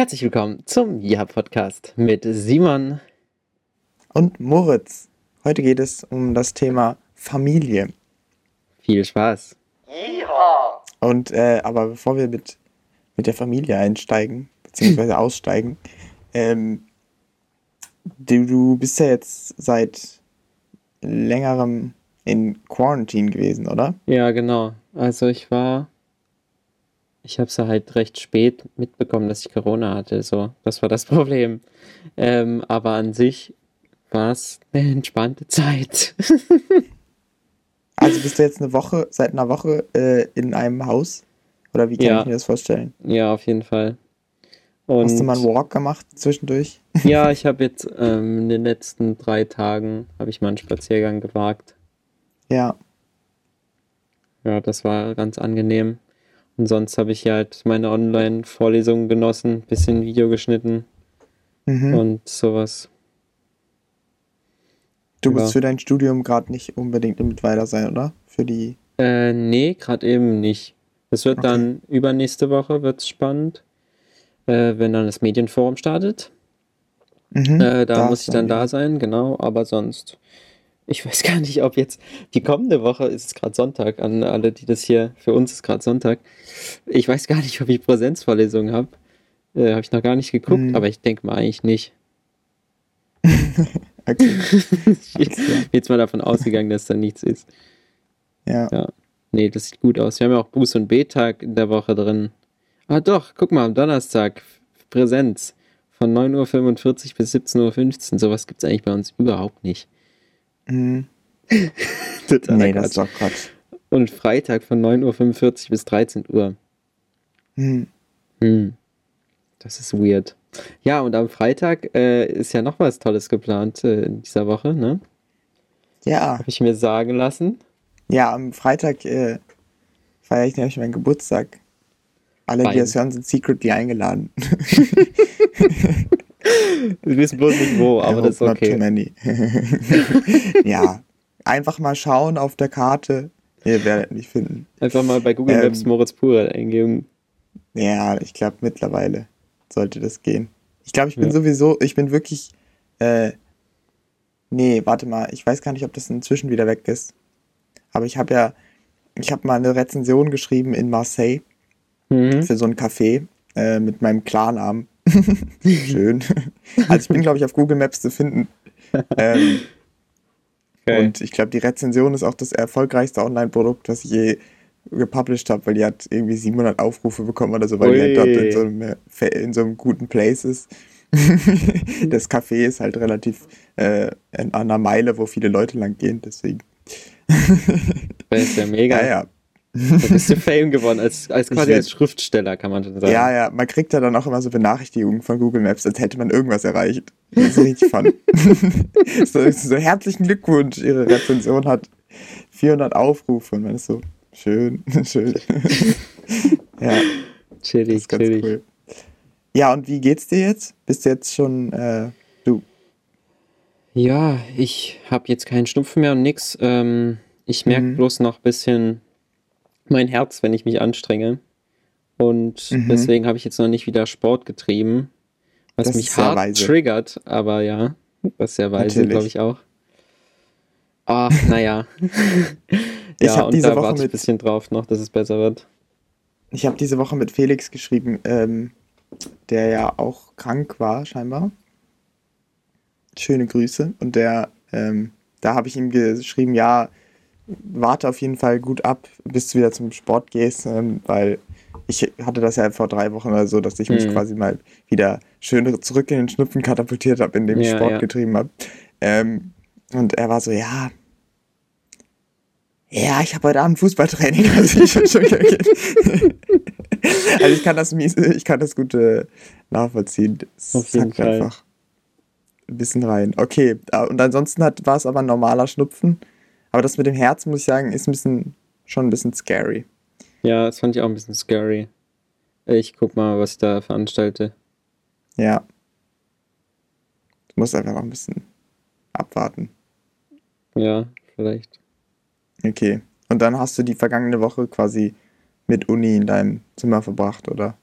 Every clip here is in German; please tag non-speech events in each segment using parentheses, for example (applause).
Herzlich willkommen zum Ja-Podcast mit Simon und Moritz. Heute geht es um das Thema Familie. Viel Spaß. Yeehaw. Und äh, aber bevor wir mit, mit der Familie einsteigen, beziehungsweise (laughs) aussteigen, ähm, du, du bist ja jetzt seit längerem in Quarantine gewesen, oder? Ja, genau. Also ich war ich habe es halt recht spät mitbekommen, dass ich Corona hatte. So, das war das (laughs) Problem. Ähm, aber an sich war es eine entspannte Zeit. also bist du jetzt eine Woche, seit einer Woche äh, in einem Haus? Oder wie kann ja. ich mir das vorstellen? Ja, auf jeden Fall. Und Hast du mal einen Walk gemacht zwischendurch? Ja, (laughs) ich habe jetzt ähm, in den letzten drei Tagen habe ich mal einen Spaziergang gewagt. Ja. Ja, das war ganz angenehm. Und sonst habe ich halt meine Online-Vorlesungen genossen, bisschen Video geschnitten mhm. und sowas. Du bist ja. für dein Studium gerade nicht unbedingt mit weiter sein, oder? Für die. Äh, nee, gerade eben nicht. Es wird okay. dann übernächste Woche wird's spannend, äh, wenn dann das Medienforum startet. Mhm, äh, da, da muss ich dann da sein, genau, aber sonst ich weiß gar nicht, ob jetzt die kommende Woche ist es gerade Sonntag, an alle, die das hier, für uns ist gerade Sonntag. Ich weiß gar nicht, ob ich Präsenzvorlesungen habe. Äh, habe ich noch gar nicht geguckt, hm. aber ich denke mal eigentlich nicht. (laughs) okay. (laughs) ich bin jetzt mal davon ausgegangen, dass da nichts ist. Ja. ja. Nee, das sieht gut aus. Wir haben ja auch Buß- und B-Tag in der Woche drin. Ah doch, guck mal, am Donnerstag Präsenz von 9.45 Uhr bis 17.15 Uhr. Sowas gibt es eigentlich bei uns überhaupt nicht. Mhm. (laughs) Totaler nee, das ist doch Quatsch. Und Freitag von 9.45 Uhr bis 13 Uhr. Mhm. Hm. Das ist weird. Ja, und am Freitag äh, ist ja noch was Tolles geplant äh, in dieser Woche, ne? Ja. Habe ich mir sagen lassen. Ja, am Freitag äh, feiere ich nämlich meinen Geburtstag. Alle, Fein. die das hören, sind secretly eingeladen. (laughs) (laughs) Wir wissen bloß nicht wo, aber das ist okay. Not too many. (laughs) ja, einfach mal schauen auf der Karte. Ihr werdet nicht finden. Einfach mal bei Google Maps ähm, Moritz Pure eingeben. Ja, ich glaube mittlerweile sollte das gehen. Ich glaube, ich bin ja. sowieso, ich bin wirklich, äh, nee, warte mal, ich weiß gar nicht, ob das inzwischen wieder weg ist. Aber ich habe ja, ich habe mal eine Rezension geschrieben in Marseille mhm. für so ein Café äh, mit meinem Klarnamen. Schön. Also ich bin, glaube ich, auf Google Maps zu finden. Ähm, okay. Und ich glaube, die Rezension ist auch das erfolgreichste Online-Produkt, das ich je gepublished habe, weil die hat irgendwie 700 Aufrufe bekommen oder so, weil Ui. die halt dort in so, einem, in so einem guten Place ist. (laughs) das Café ist halt relativ äh, an einer Meile, wo viele Leute lang gehen, deswegen. das ist ja mega. Naja. Du bist du Fame geworden, als, als quasi als Schriftsteller, kann man schon sagen. Ja, ja, man kriegt ja dann auch immer so Benachrichtigungen von Google Maps, als hätte man irgendwas erreicht. Das ist richtig fun. (laughs) so, so, herzlichen Glückwunsch, Ihre Rezension hat 400 Aufrufe und man ist so, schön, (laughs) schön. (laughs) ja. Chillig, chillig. Cool. Ja, und wie geht's dir jetzt? Bist du jetzt schon, äh, du? Ja, ich habe jetzt keinen Schnupfen mehr und nix. Ähm, ich merke mhm. bloß noch ein bisschen mein Herz, wenn ich mich anstrenge. Und mhm. deswegen habe ich jetzt noch nicht wieder Sport getrieben, was das mich hart weise. triggert, aber ja, das ist ja weise, glaube ich auch. Ah, naja. ja, (laughs) habe diese da Woche mit ein bisschen drauf noch, dass es besser wird. Ich habe diese Woche mit Felix geschrieben, ähm, der ja auch krank war, scheinbar. Schöne Grüße. Und der, ähm, da habe ich ihm geschrieben, ja, warte auf jeden Fall gut ab, bis du wieder zum Sport gehst, ähm, weil ich hatte das ja vor drei Wochen oder so, dass ich mich mhm. quasi mal wieder schön zurück in den Schnupfen katapultiert habe, indem ich ja, Sport ja. getrieben habe. Ähm, und er war so, ja, ja, ich habe heute Abend Fußballtraining. (laughs) Also ich, schon, also ich kann das mies, ich kann das gut äh, nachvollziehen. Das Auf jeden Fall. einfach ein bisschen rein. Okay, äh, und ansonsten war es aber ein normaler Schnupfen. Aber das mit dem Herz, muss ich sagen, ist ein bisschen, schon ein bisschen scary. Ja, das fand ich auch ein bisschen scary. Ich guck mal, was ich da veranstalte. Ja. Du musst einfach noch ein bisschen abwarten. Ja, vielleicht. Okay. Und dann hast du die vergangene Woche quasi mit Uni in deinem Zimmer verbracht, oder?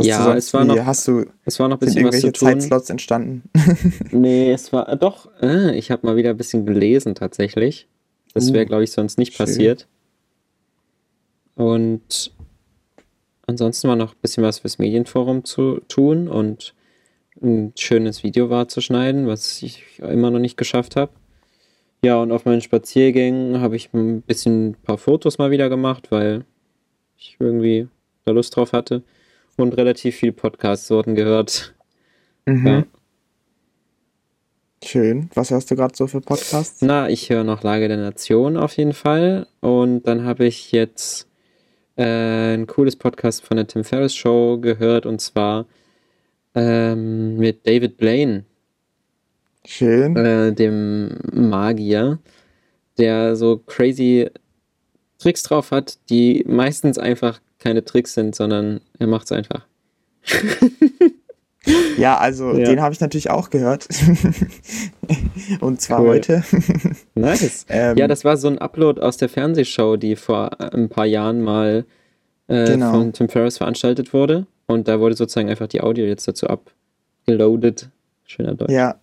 ja, es war noch, hast du, es war noch ein bisschen was zu tun. Zeitslots entstanden? (laughs) nee, es war äh, doch, äh, ich habe mal wieder ein bisschen gelesen tatsächlich. Das wäre, uh, glaube ich, sonst nicht schön. passiert. Und ansonsten war noch ein bisschen was fürs Medienforum zu tun und ein schönes Video war zu schneiden, was ich immer noch nicht geschafft habe. Ja, und auf meinen Spaziergängen habe ich ein bisschen ein paar Fotos mal wieder gemacht, weil ich irgendwie da Lust drauf hatte und relativ viel Podcasts wurden gehört. Mhm. Ja. Schön. Was hörst du gerade so für Podcasts? Na, ich höre noch Lage der Nation auf jeden Fall. Und dann habe ich jetzt äh, ein cooles Podcast von der Tim Ferriss Show gehört und zwar ähm, mit David Blaine. Schön. Äh, dem Magier, der so crazy Tricks drauf hat, die meistens einfach keine Tricks sind, sondern er macht es einfach. (laughs) ja, also ja. den habe ich natürlich auch gehört. (laughs) Und zwar cool. heute. (laughs) nice. Ähm, ja, das war so ein Upload aus der Fernsehshow, die vor ein paar Jahren mal äh, genau. von Tim Ferriss veranstaltet wurde. Und da wurde sozusagen einfach die Audio jetzt dazu abgeloadet. Schöner Deutsch. Ja.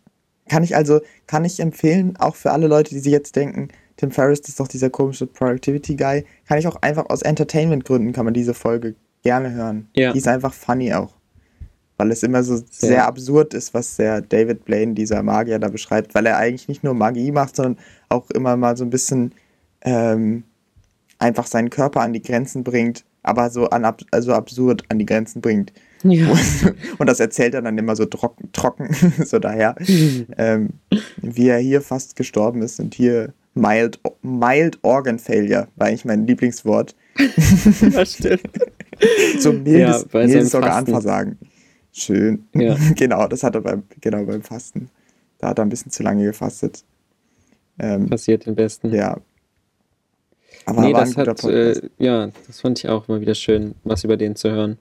Kann ich also, kann ich empfehlen, auch für alle Leute, die sich jetzt denken, Tim Ferriss ist doch dieser komische Productivity Guy. Kann ich auch einfach aus Entertainment-Gründen kann man diese Folge gerne hören. Ja. Die ist einfach funny auch. Weil es immer so sehr, sehr absurd ist, was der David Blaine, dieser Magier, da beschreibt, weil er eigentlich nicht nur Magie macht, sondern auch immer mal so ein bisschen ähm, einfach seinen Körper an die Grenzen bringt, aber so an, also absurd an die Grenzen bringt. Ja. (laughs) Und das erzählt er dann immer so trocken, trocken (laughs) so daher, ähm, wie er hier fast gestorben ist und hier Mild, mild Organ Failure war eigentlich mein Lieblingswort. (laughs) das stimmt. so mildes, ja, mildes Organversagen. Schön. Ja. (laughs) genau, das hat er beim, genau, beim Fasten. Da hat er ein bisschen zu lange gefastet. Ähm, Passiert den Besten. Ja. Aber nee, das hat, äh, ja, das fand ich auch mal wieder schön, was über den zu hören.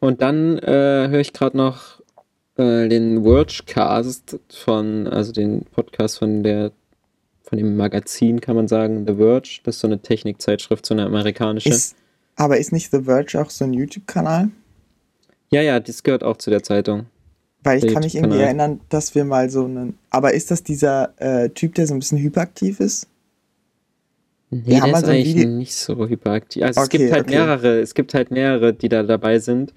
Und dann äh, höre ich gerade noch äh, den Worldcast von, also den Podcast von der von dem Magazin, kann man sagen, The Verge. Das ist so eine Technikzeitschrift, so eine amerikanische. Ist, aber ist nicht The Verge auch so ein YouTube-Kanal? Ja, ja, das gehört auch zu der Zeitung. Weil ich kann mich irgendwie erinnern, dass wir mal so einen. Aber ist das dieser äh, Typ, der so ein bisschen hyperaktiv ist? Nee, wir der ist so eigentlich Video nicht so hyperaktiv. Also okay, es gibt halt okay. mehrere, es gibt halt mehrere, die da dabei sind.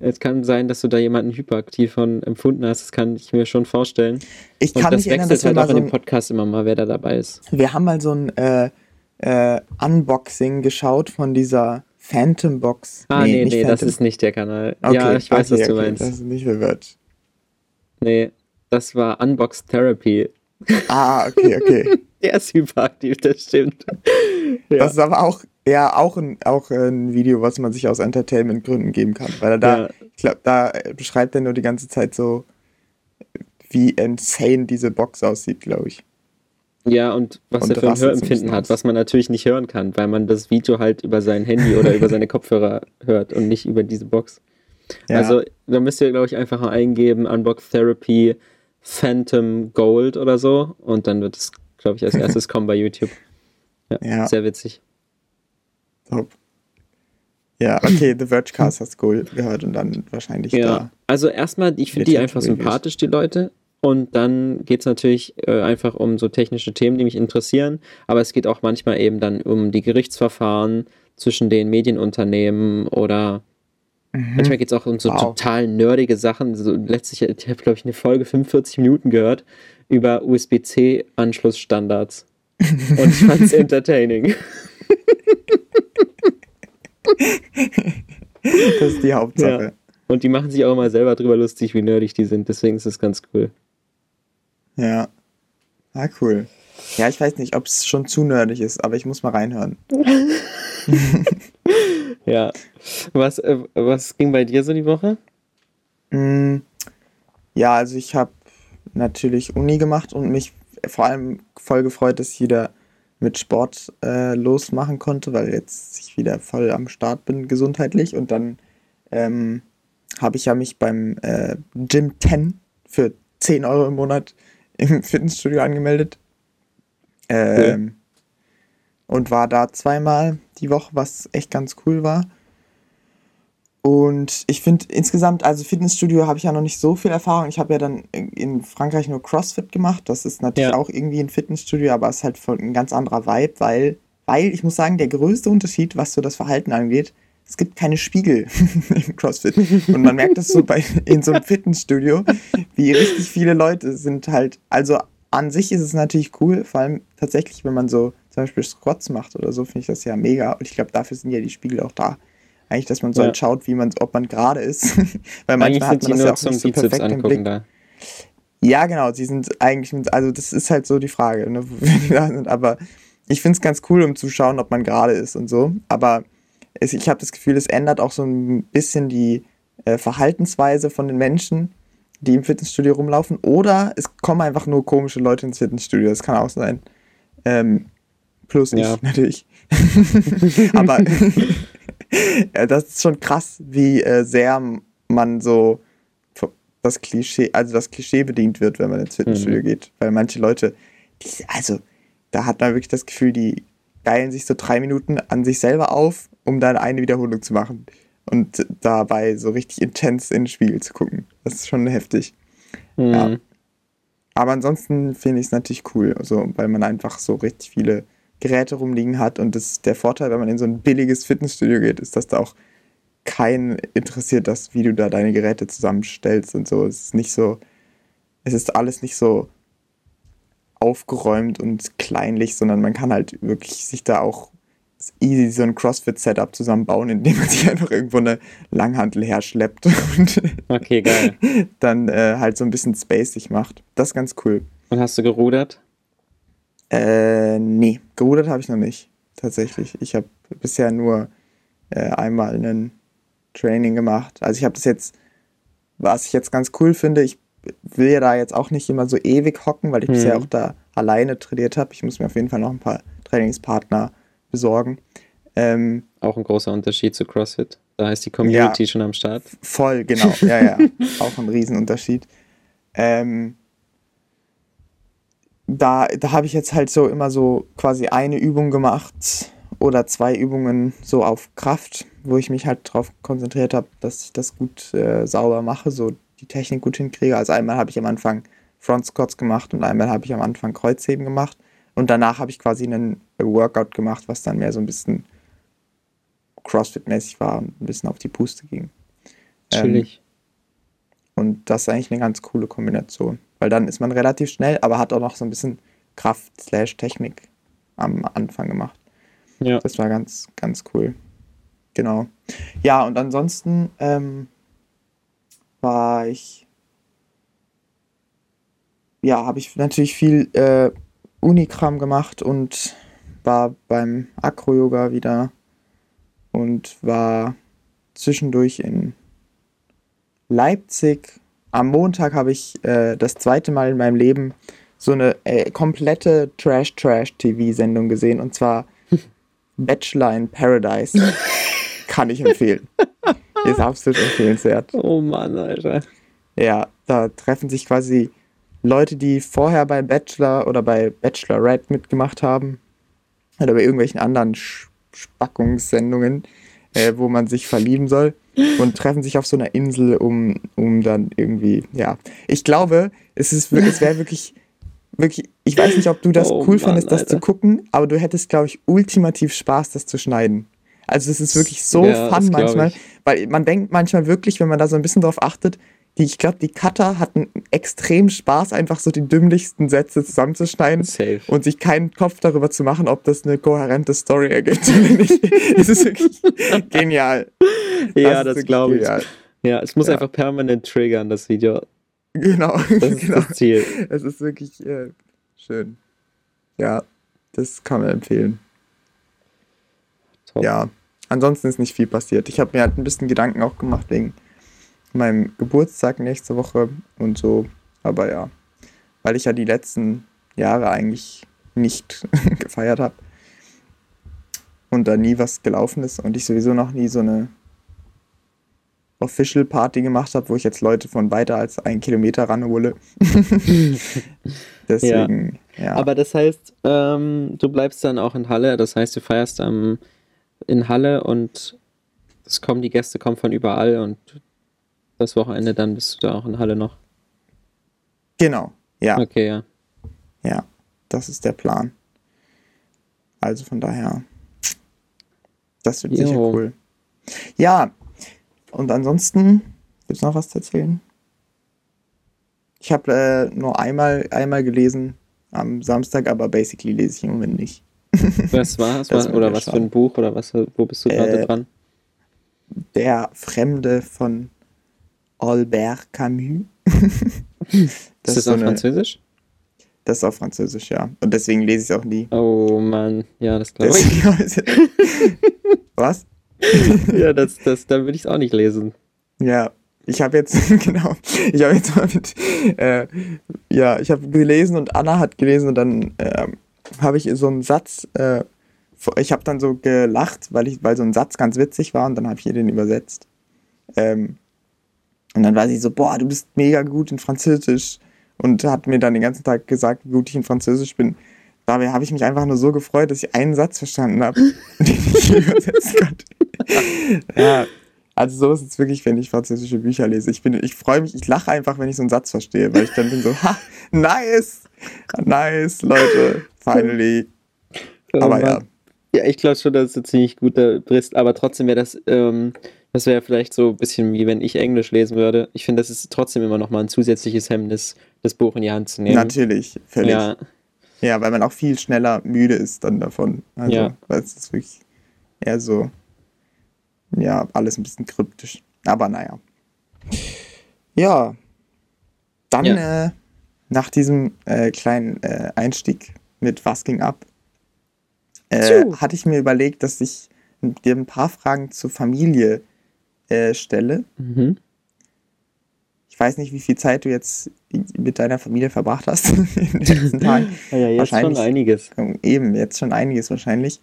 Es kann sein, dass du da jemanden hyperaktiv von empfunden hast. Das kann ich mir schon vorstellen. Ich kann Und das mich erinnern, dass halt auch in dem Podcast immer mal, wer da dabei ist. Wir haben mal so ein äh, äh, Unboxing geschaut von dieser Phantom Box. Ah, nee, nee, nee das ist nicht der Kanal. Okay, ja, ich weiß, okay, was du okay, meinst. Das ist nicht The Verge. Nee, das war Unbox Therapy. Ah, okay, okay. (laughs) der ist hyperaktiv, das stimmt. Ja. Das ist aber auch ja auch ein, auch ein Video, was man sich aus Entertainment-Gründen geben kann. Weil er da, ja. ich glaube, da beschreibt er nur die ganze Zeit so, wie insane diese Box aussieht, glaube ich. Ja, und was und er für ein Hörempfinden hat, was man natürlich nicht hören kann, weil man das Video halt über sein Handy oder über seine Kopfhörer hört und nicht über diese Box. Ja. Also, da müsst ihr, glaube ich, einfach mal eingeben, Unbox Therapy Phantom Gold oder so und dann wird es, glaube ich, als (laughs) erstes kommen bei YouTube. Ja, ja. Sehr witzig. Top. Ja, okay, The Verge Cast hast du gehört und dann wahrscheinlich ja. da. Also erstmal, ich finde die einfach sympathisch, die Leute. Und dann geht es natürlich äh, einfach um so technische Themen, die mich interessieren. Aber es geht auch manchmal eben dann um die Gerichtsverfahren zwischen den Medienunternehmen oder mhm. manchmal geht es auch um so wow. total nerdige Sachen. So letztlich, ich habe, glaube ich, eine Folge 45 Minuten gehört über USB-C-Anschlussstandards. (laughs) Und ich fand es entertaining. das ist die Hauptsache. Ja. Und die machen sich auch immer selber drüber lustig, wie nerdig die sind. Deswegen ist das ganz cool. Ja. Ah, cool. Ja, ich weiß nicht, ob es schon zu nerdig ist, aber ich muss mal reinhören. (laughs) ja. Was, äh, was ging bei dir so die Woche? Mm, ja, also ich habe natürlich Uni gemacht und mich vor allem voll gefreut, dass ich wieder mit Sport äh, losmachen konnte, weil jetzt ich wieder voll am Start bin gesundheitlich und dann ähm, habe ich ja mich beim äh, Gym 10 für 10 Euro im Monat im Fitnessstudio angemeldet. Ähm, cool. und war da zweimal die Woche, was echt ganz cool war. Und ich finde insgesamt, also Fitnessstudio habe ich ja noch nicht so viel Erfahrung. Ich habe ja dann in Frankreich nur CrossFit gemacht. Das ist natürlich ja. auch irgendwie ein Fitnessstudio, aber es ist halt ein ganz anderer Vibe, weil, weil ich muss sagen, der größte Unterschied, was so das Verhalten angeht, es gibt keine Spiegel (laughs) im CrossFit. Und man merkt das so bei, in so einem (laughs) Fitnessstudio, wie richtig viele Leute sind halt, also an sich ist es natürlich cool, vor allem tatsächlich, wenn man so zum Beispiel Squats macht oder so, finde ich das ja mega. Und ich glaube, dafür sind ja die Spiegel auch da eigentlich, dass man so ja. halt schaut, wie man, ob man gerade ist. (laughs) Weil manchmal hat man das ja auch nicht so perfekt im Blick. Da. Ja, genau, sie sind eigentlich, also das ist halt so die Frage, ne, wo die da sind. Aber ich finde es ganz cool, um zu schauen, ob man gerade ist und so. Aber ich habe das Gefühl, es ändert auch so ein bisschen die äh, Verhaltensweise von den Menschen, die im Fitnessstudio rumlaufen. Oder es kommen einfach nur komische Leute ins Fitnessstudio. Das kann auch sein. Ähm, plus ja. ich natürlich. (laughs) Aber ja, (laughs) das ist schon krass, wie äh, sehr man so das Klischee, also das Klischee bedient wird, wenn man ins Fitnessstudio mhm. geht. Weil manche Leute, die, also da hat man wirklich das Gefühl, die geilen sich so drei Minuten an sich selber auf, um dann eine Wiederholung zu machen. Und dabei so richtig intens in den Spiegel zu gucken. Das ist schon heftig. Mhm. Ja. Aber ansonsten finde ich es natürlich cool, also, weil man einfach so richtig viele Geräte rumliegen hat. Und das, der Vorteil, wenn man in so ein billiges Fitnessstudio geht, ist, dass da auch keinen interessiert, das, wie du da deine Geräte zusammenstellst und so. Es ist nicht so, es ist alles nicht so aufgeräumt und kleinlich, sondern man kann halt wirklich sich da auch easy so ein CrossFit-Setup zusammenbauen, indem man (laughs) sich einfach irgendwo eine Langhantel herschleppt und okay, geil. (laughs) dann äh, halt so ein bisschen spacig macht. Das ist ganz cool. Und hast du gerudert? Äh, nee, gerudert habe ich noch nicht. Tatsächlich. Ich habe bisher nur äh, einmal ein Training gemacht. Also ich habe das jetzt, was ich jetzt ganz cool finde, ich will ja da jetzt auch nicht immer so ewig hocken, weil ich mhm. bisher auch da alleine trainiert habe. Ich muss mir auf jeden Fall noch ein paar Trainingspartner besorgen. Ähm, auch ein großer Unterschied zu CrossFit. Da ist die Community ja, schon am Start. Voll, genau. (laughs) Ja, ja. auch ein Riesenunterschied. Ähm, da, da habe ich jetzt halt so immer so quasi eine Übung gemacht oder zwei Übungen so auf Kraft, wo ich mich halt darauf konzentriert habe, dass ich das gut äh, sauber mache, so die Technik gut hinkriege. Also einmal habe ich am Anfang Front Squats gemacht und einmal habe ich am Anfang Kreuzheben gemacht und danach habe ich quasi einen Workout gemacht, was dann mehr so ein bisschen Crossfit-mäßig war und ein bisschen auf die Puste ging. Natürlich. Ähm, und das ist eigentlich eine ganz coole Kombination. Weil dann ist man relativ schnell, aber hat auch noch so ein bisschen Kraft slash Technik am Anfang gemacht. Ja. Das war ganz, ganz cool. Genau. Ja, und ansonsten ähm, war ich. Ja, habe ich natürlich viel äh, Unikram gemacht und war beim Acro-Yoga wieder und war zwischendurch in Leipzig am Montag habe ich äh, das zweite Mal in meinem Leben so eine äh, komplette Trash-Trash-TV-Sendung gesehen und zwar (laughs) Bachelor in Paradise. Kann ich empfehlen. (laughs) Ist absolut empfehlenswert. Oh Mann, Alter. Ja, da treffen sich quasi Leute, die vorher bei Bachelor oder bei Bachelorette mitgemacht haben oder bei irgendwelchen anderen Spackungssendungen, äh, wo man sich verlieben soll und treffen sich auf so einer Insel, um, um dann irgendwie, ja. Ich glaube, es, ist, es wäre wirklich, wirklich, ich weiß nicht, ob du das oh, cool Mann, findest, das Alter. zu gucken, aber du hättest, glaube ich, ultimativ Spaß, das zu schneiden. Also es ist wirklich so ja, fun manchmal, weil man denkt manchmal wirklich, wenn man da so ein bisschen drauf achtet, die, ich glaube, die Cutter hatten extrem Spaß, einfach so die dümmlichsten Sätze zusammenzuschneiden Safe. und sich keinen Kopf darüber zu machen, ob das eine kohärente Story ergibt oder nicht. (laughs) es ist wirklich genial. Ja, das, das glaube ich. Ja, es muss ja. einfach permanent triggern, das Video. Genau. Das ist (laughs) genau. das Ziel. Es ist wirklich äh, schön. Ja, das kann man empfehlen. Top. Ja, ansonsten ist nicht viel passiert. Ich habe mir halt ein bisschen Gedanken auch gemacht wegen meinem Geburtstag nächste Woche und so. Aber ja, weil ich ja die letzten Jahre eigentlich nicht (laughs) gefeiert habe und da nie was gelaufen ist und ich sowieso noch nie so eine Official Party gemacht habe, wo ich jetzt Leute von weiter als einen Kilometer ranhole. (laughs) (laughs) Deswegen, ja. ja. Aber das heißt, ähm, du bleibst dann auch in Halle, das heißt, du feierst ähm, in Halle und es kommen, die Gäste kommen von überall und das Wochenende dann bist du da auch in Halle noch. Genau, ja. Okay, ja. Ja, das ist der Plan. Also von daher, das wird jo. sicher cool. Ja, und ansonsten, gibt es noch was zu erzählen? Ich habe äh, nur einmal, einmal gelesen am Samstag, aber basically lese ich im Moment nicht. (laughs) Was war es? Oder was für ein Buch? Oder was, wo bist du gerade äh, dran? Der Fremde von Albert Camus. (laughs) das ist das ist so auf eine, Französisch? Das ist auf Französisch, ja. Und deswegen lese ich es auch nie. Oh Mann, ja, das glaube ich. (laughs) Was? ja, das, das, dann würde ich es auch nicht lesen. Ja, ich habe jetzt, (laughs) genau, ich habe jetzt mal mit, äh, ja, ich habe gelesen und Anna hat gelesen und dann äh, habe ich so einen Satz, äh, ich habe dann so gelacht, weil, ich, weil so ein Satz ganz witzig war und dann habe ich ihr den übersetzt. Ähm, und dann war sie so, boah, du bist mega gut in Französisch und hat mir dann den ganzen Tag gesagt, wie gut ich in Französisch bin. Dabei habe ich mich einfach nur so gefreut, dass ich einen Satz verstanden habe, (laughs) den ich übersetzen konnte. ja, also so ist es wirklich, wenn ich französische Bücher lese. Ich, ich freue mich, ich lache einfach, wenn ich so einen Satz verstehe, weil ich dann bin so, (laughs) ha, nice, nice, Leute, finally. (laughs) Aber ja. Ja, ich glaube schon, dass du ziemlich gut da bist, aber trotzdem wäre das, ähm, das wäre vielleicht so ein bisschen wie wenn ich Englisch lesen würde. Ich finde, das ist trotzdem immer noch mal ein zusätzliches Hemmnis, das Buch in die Hand zu nehmen. Natürlich, völlig. Ja. Ja, weil man auch viel schneller müde ist dann davon. Also, ja. weil es ist wirklich eher so, ja, alles ein bisschen kryptisch. Aber naja. Ja. Dann ja. Äh, nach diesem äh, kleinen äh, Einstieg mit Was ging ab, äh, hatte ich mir überlegt, dass ich dir ein paar Fragen zur Familie äh, stelle. Mhm. Ich weiß nicht, wie viel Zeit du jetzt mit deiner Familie verbracht hast (laughs) in den letzten Tagen. ja, jetzt wahrscheinlich, schon einiges. Eben, jetzt schon einiges wahrscheinlich.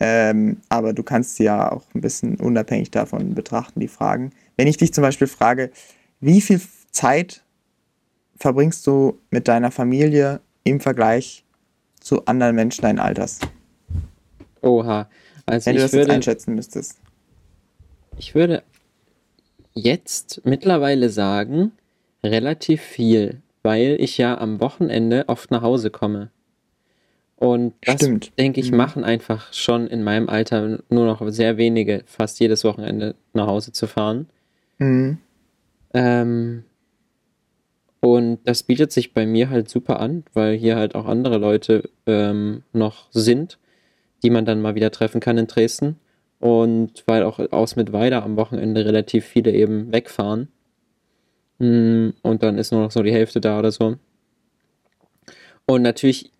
Ähm, aber du kannst sie ja auch ein bisschen unabhängig davon betrachten, die Fragen. Wenn ich dich zum Beispiel frage, wie viel Zeit verbringst du mit deiner Familie im Vergleich zu anderen Menschen dein Alters? Oha. Also Wenn du das würde, jetzt einschätzen müsstest. Ich würde jetzt mittlerweile sagen, relativ viel, weil ich ja am Wochenende oft nach Hause komme. Und das, Stimmt. denke ich, mhm. machen einfach schon in meinem Alter nur noch sehr wenige, fast jedes Wochenende nach Hause zu fahren. Mhm. Ähm, und das bietet sich bei mir halt super an, weil hier halt auch andere Leute ähm, noch sind, die man dann mal wieder treffen kann in Dresden. Und weil auch aus mit Weida am Wochenende relativ viele eben wegfahren. Mm, und dann ist nur noch so die Hälfte da oder so. Und natürlich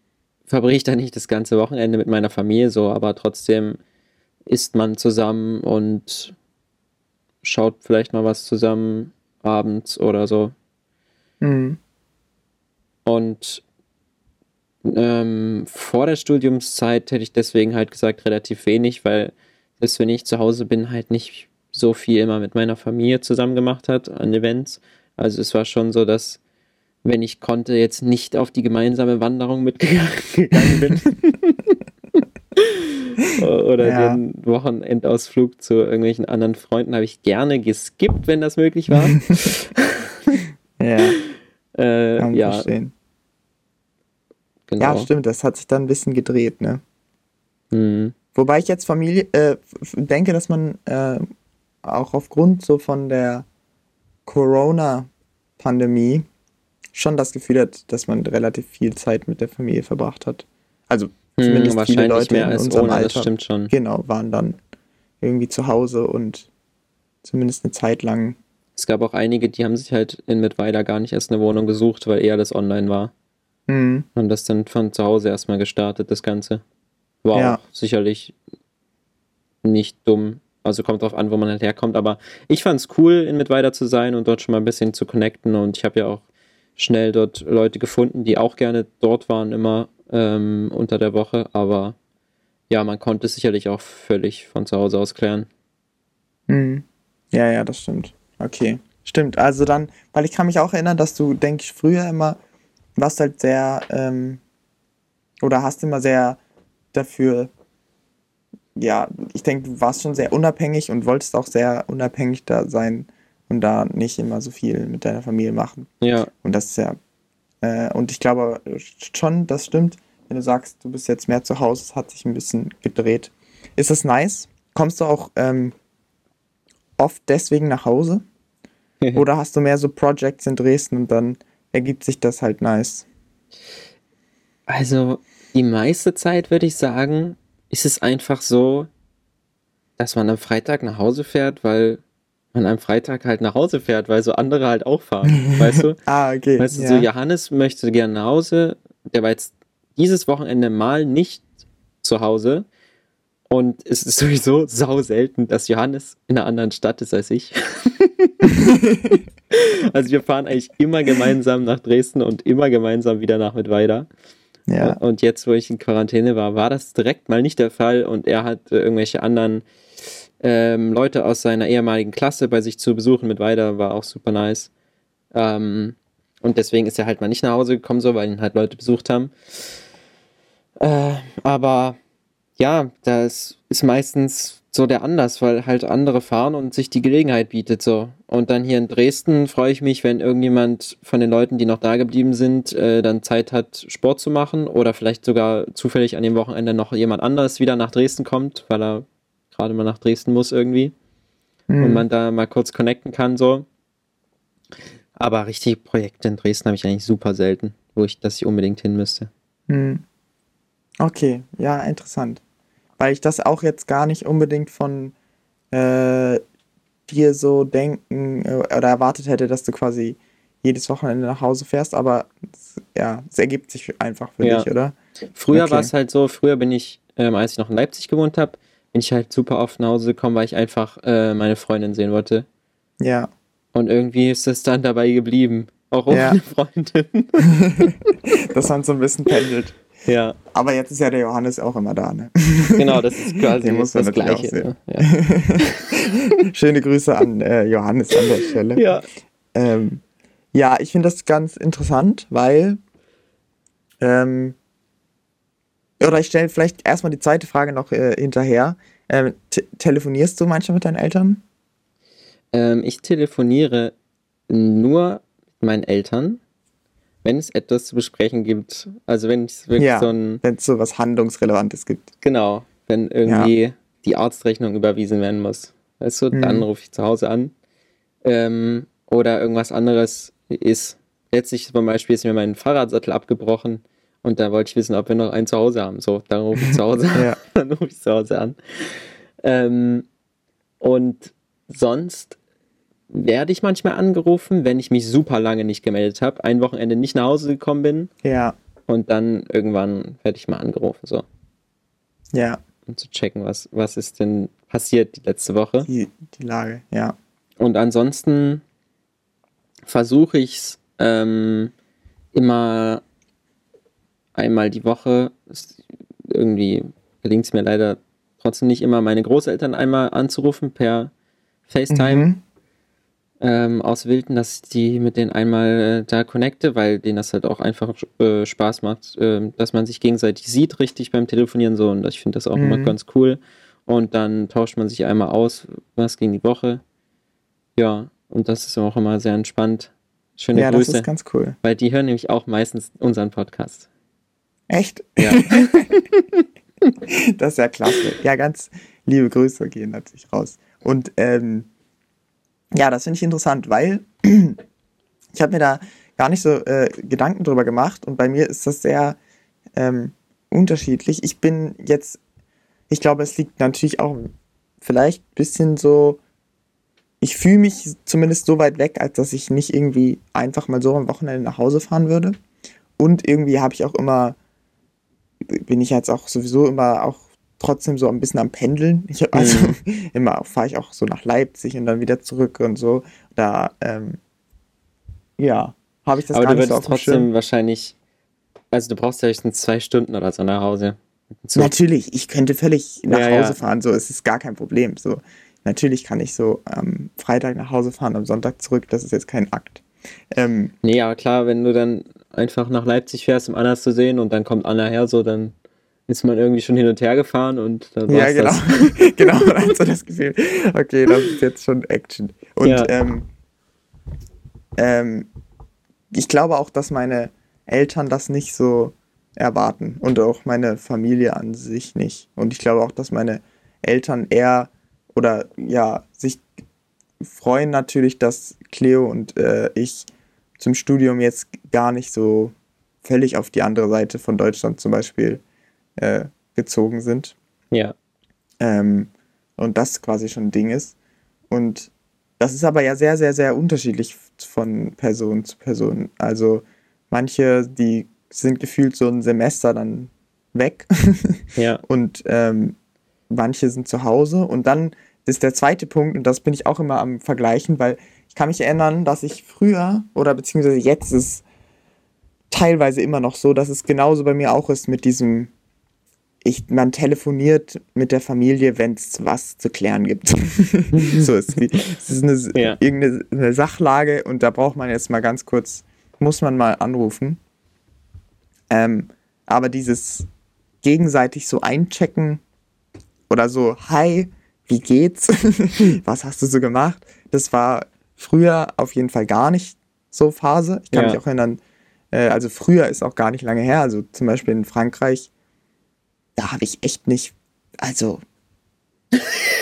verbringe ich da nicht das ganze Wochenende mit meiner Familie so, aber trotzdem isst man zusammen und schaut vielleicht mal was zusammen abends oder so. Mhm. Und ähm, vor der Studiumszeit hätte ich deswegen halt gesagt relativ wenig, weil selbst wenn ich zu Hause bin, halt nicht so viel immer mit meiner Familie zusammen gemacht hat an Events. Also es war schon so, dass wenn ich konnte, jetzt nicht auf die gemeinsame Wanderung mitgegangen (laughs) bin. (laughs) Oder ja. den Wochenendausflug zu irgendwelchen anderen Freunden habe ich gerne geskippt, wenn das möglich war. (laughs) ja. Äh, Kann ja. Verstehen. Genau. Ja, stimmt, das hat sich dann ein bisschen gedreht, ne? Mhm. Wobei ich jetzt Familie äh, denke, dass man äh, auch aufgrund so von der Corona-Pandemie schon das Gefühl hat, dass man relativ viel Zeit mit der Familie verbracht hat. Also hm, zumindest hm, viele Leute mehr in unserem ohne, Alter, das stimmt schon. genau, waren dann irgendwie zu Hause und zumindest eine Zeit lang. Es gab auch einige, die haben sich halt in Mittweida gar nicht erst eine Wohnung gesucht, weil eher das online war. Mhm. Und das dann von zu Hause erstmal gestartet, das Ganze. War ja. auch sicherlich nicht dumm. Also kommt drauf an, wo man halt herkommt. Aber ich fand es cool, in Mittweida zu sein und dort schon mal ein bisschen zu connecten. Und ich habe ja auch schnell dort Leute gefunden, die auch gerne dort waren, immer ähm, unter der Woche. Aber ja, man konnte es sicherlich auch völlig von zu Hause aus klären. Mhm. Ja, ja, das stimmt. Okay, stimmt. Also dann, weil ich kann mich auch erinnern, dass du, denke ich, früher immer warst halt sehr, ähm, oder hast immer sehr dafür, ja, ich denke, du warst schon sehr unabhängig und wolltest auch sehr unabhängig da sein und da nicht immer so viel mit deiner Familie machen. Ja. Und das ist ja, äh, und ich glaube schon, das stimmt, wenn du sagst, du bist jetzt mehr zu Hause, es hat sich ein bisschen gedreht. Ist das nice? Kommst du auch ähm, oft deswegen nach Hause? (laughs) Oder hast du mehr so Projects in Dresden und dann ergibt sich das halt nice? Also die meiste Zeit würde ich sagen, ist es einfach so, dass man am Freitag nach Hause fährt, weil man am Freitag halt nach Hause fährt, weil so andere halt auch fahren, (laughs) weißt du? ah, okay. Weißt du, ja. so Johannes möchte gerne nach Hause, der war jetzt dieses Wochenende mal nicht zu Hause und es ist sowieso sau selten, dass Johannes in einer anderen Stadt ist als ich. (laughs) (laughs) also wir fahren eigentlich immer gemeinsam nach Dresden und immer gemeinsam wieder nach Mittweida. Ja. Und jetzt, wo ich in Quarantäne war, war das direkt mal nicht der Fall und er hat äh, irgendwelche anderen ähm, Leute aus seiner ehemaligen Klasse bei sich zu besuchen mit weiter, war auch super nice. Ähm, und deswegen ist er halt mal nicht nach Hause gekommen, so, weil ihn halt Leute besucht haben. Äh, aber ja, das ist meistens so der Anlass, weil halt andere fahren und sich die Gelegenheit bietet so. Und dann hier in Dresden freue ich mich, wenn irgendjemand von den Leuten, die noch da geblieben sind, äh, dann Zeit hat, Sport zu machen oder vielleicht sogar zufällig an dem Wochenende noch jemand anderes wieder nach Dresden kommt, weil er gerade mal nach Dresden muss irgendwie. Mhm. Und man da mal kurz connecten kann so. Aber richtige Projekte in Dresden habe ich eigentlich super selten, wo ich, dass ich unbedingt hin müsste. Mhm. Okay, ja, interessant. Weil ich das auch jetzt gar nicht unbedingt von äh, dir so denken äh, oder erwartet hätte, dass du quasi jedes Wochenende nach Hause fährst, aber ja, es ergibt sich einfach für ja. dich, oder? Früher okay. war es halt so, früher bin ich, ähm, als ich noch in Leipzig gewohnt habe, bin ich halt super oft nach Hause gekommen, weil ich einfach äh, meine Freundin sehen wollte. Ja. Und irgendwie ist es dann dabei geblieben. Auch ohne ja. (laughs) Freundin. (laughs) Dass man so ein bisschen pendelt. Ja. Aber jetzt ist ja der Johannes auch immer da, ne? (laughs) Genau, das ist quasi muss das Gleiche. Ne? Ja. (laughs) Schöne Grüße an äh, Johannes an der Stelle. Ja. Ähm, ja, ich finde das ganz interessant, weil ähm, oder ich stelle vielleicht erstmal die zweite Frage noch äh, hinterher. Ähm, telefonierst du manchmal mit deinen Eltern? Ähm, ich telefoniere nur mit meinen Eltern wenn es etwas zu besprechen gibt. Also wenn es wirklich ja, so ein. Wenn es so was Handlungsrelevantes gibt. Genau. Wenn irgendwie ja. die Arztrechnung überwiesen werden muss. Weißt du, mhm. dann rufe ich zu Hause an. Ähm, oder irgendwas anderes ist. Letztlich zum Beispiel ist mir mein Fahrradsattel abgebrochen und da wollte ich wissen, ob wir noch einen zu Hause haben. So, dann rufe ich zu Hause (laughs) an. ja. (laughs) Dann rufe ich zu Hause an. Ähm, und sonst werde ich manchmal angerufen, wenn ich mich super lange nicht gemeldet habe, ein Wochenende nicht nach Hause gekommen bin. Ja. Und dann irgendwann werde ich mal angerufen, so. Ja. Um zu checken, was, was ist denn passiert die letzte Woche. Die, die Lage, ja. Und ansonsten versuche ich es ähm, immer einmal die Woche. Irgendwie gelingt es mir leider trotzdem nicht immer, meine Großeltern einmal anzurufen per FaceTime. Mhm ähm, aus Wilden, dass ich die mit denen einmal äh, da connecte, weil denen das halt auch einfach äh, Spaß macht, äh, dass man sich gegenseitig sieht, richtig beim Telefonieren so. Und ich finde das auch mhm. immer ganz cool. Und dann tauscht man sich einmal aus, was ging die Woche. Ja, und das ist auch immer sehr entspannt. Schöne ja, Grüße. Ja, das ist ganz cool. Weil die hören nämlich auch meistens unseren Podcast. Echt? Ja. (laughs) das ist ja klasse. Ja, ganz liebe Grüße gehen natürlich raus. Und ähm, ja, das finde ich interessant, weil (clears throat) ich habe mir da gar nicht so äh, Gedanken drüber gemacht und bei mir ist das sehr ähm, unterschiedlich. Ich bin jetzt, ich glaube, es liegt natürlich auch vielleicht ein bisschen so, ich fühle mich zumindest so weit weg, als dass ich nicht irgendwie einfach mal so am Wochenende nach Hause fahren würde. Und irgendwie habe ich auch immer, bin ich jetzt auch sowieso immer auch trotzdem so ein bisschen am Pendeln. Ich, also mhm. (laughs) immer fahre ich auch so nach Leipzig und dann wieder zurück und so. Da, ähm, ja, habe ich das Aber gar nicht so auf dem trotzdem Schirm. wahrscheinlich, also du brauchst ja höchstens zwei Stunden oder so nach Hause. Natürlich, ich könnte völlig nach ja, Hause ja. fahren, so es ist gar kein Problem. So, natürlich kann ich so am Freitag nach Hause fahren, am Sonntag zurück, das ist jetzt kein Akt. Ähm, nee, aber klar, wenn du dann einfach nach Leipzig fährst, um Anna zu sehen und dann kommt Anna her, so dann ist man irgendwie schon hin und her gefahren und dann Ja, genau. (laughs) genau, man hat so das Gefühl, okay, das ist jetzt schon Action. Und ja. ähm, ähm, ich glaube auch, dass meine Eltern das nicht so erwarten und auch meine Familie an sich nicht. Und ich glaube auch, dass meine Eltern eher oder ja, sich freuen natürlich, dass Cleo und äh, ich zum Studium jetzt gar nicht so völlig auf die andere Seite von Deutschland zum Beispiel äh, gezogen sind. Ja. Ähm, und das quasi schon ein Ding ist. Und das ist aber ja sehr, sehr, sehr unterschiedlich von Person zu Person. Also manche, die sind gefühlt so ein Semester dann weg. (laughs) ja. Und ähm, manche sind zu Hause. Und dann ist der zweite Punkt, und das bin ich auch immer am Vergleichen, weil ich kann mich erinnern, dass ich früher oder beziehungsweise jetzt ist teilweise immer noch so, dass es genauso bei mir auch ist mit diesem ich, man telefoniert mit der Familie, wenn es was zu klären gibt. (laughs) so ist es ist eine, ja. irgendeine Sachlage und da braucht man jetzt mal ganz kurz, muss man mal anrufen. Ähm, aber dieses gegenseitig so einchecken oder so, hi, wie geht's? (laughs) was hast du so gemacht? Das war früher auf jeden Fall gar nicht so Phase. Ich kann ja. mich auch erinnern, äh, also früher ist auch gar nicht lange her, also zum Beispiel in Frankreich da habe ich echt nicht, also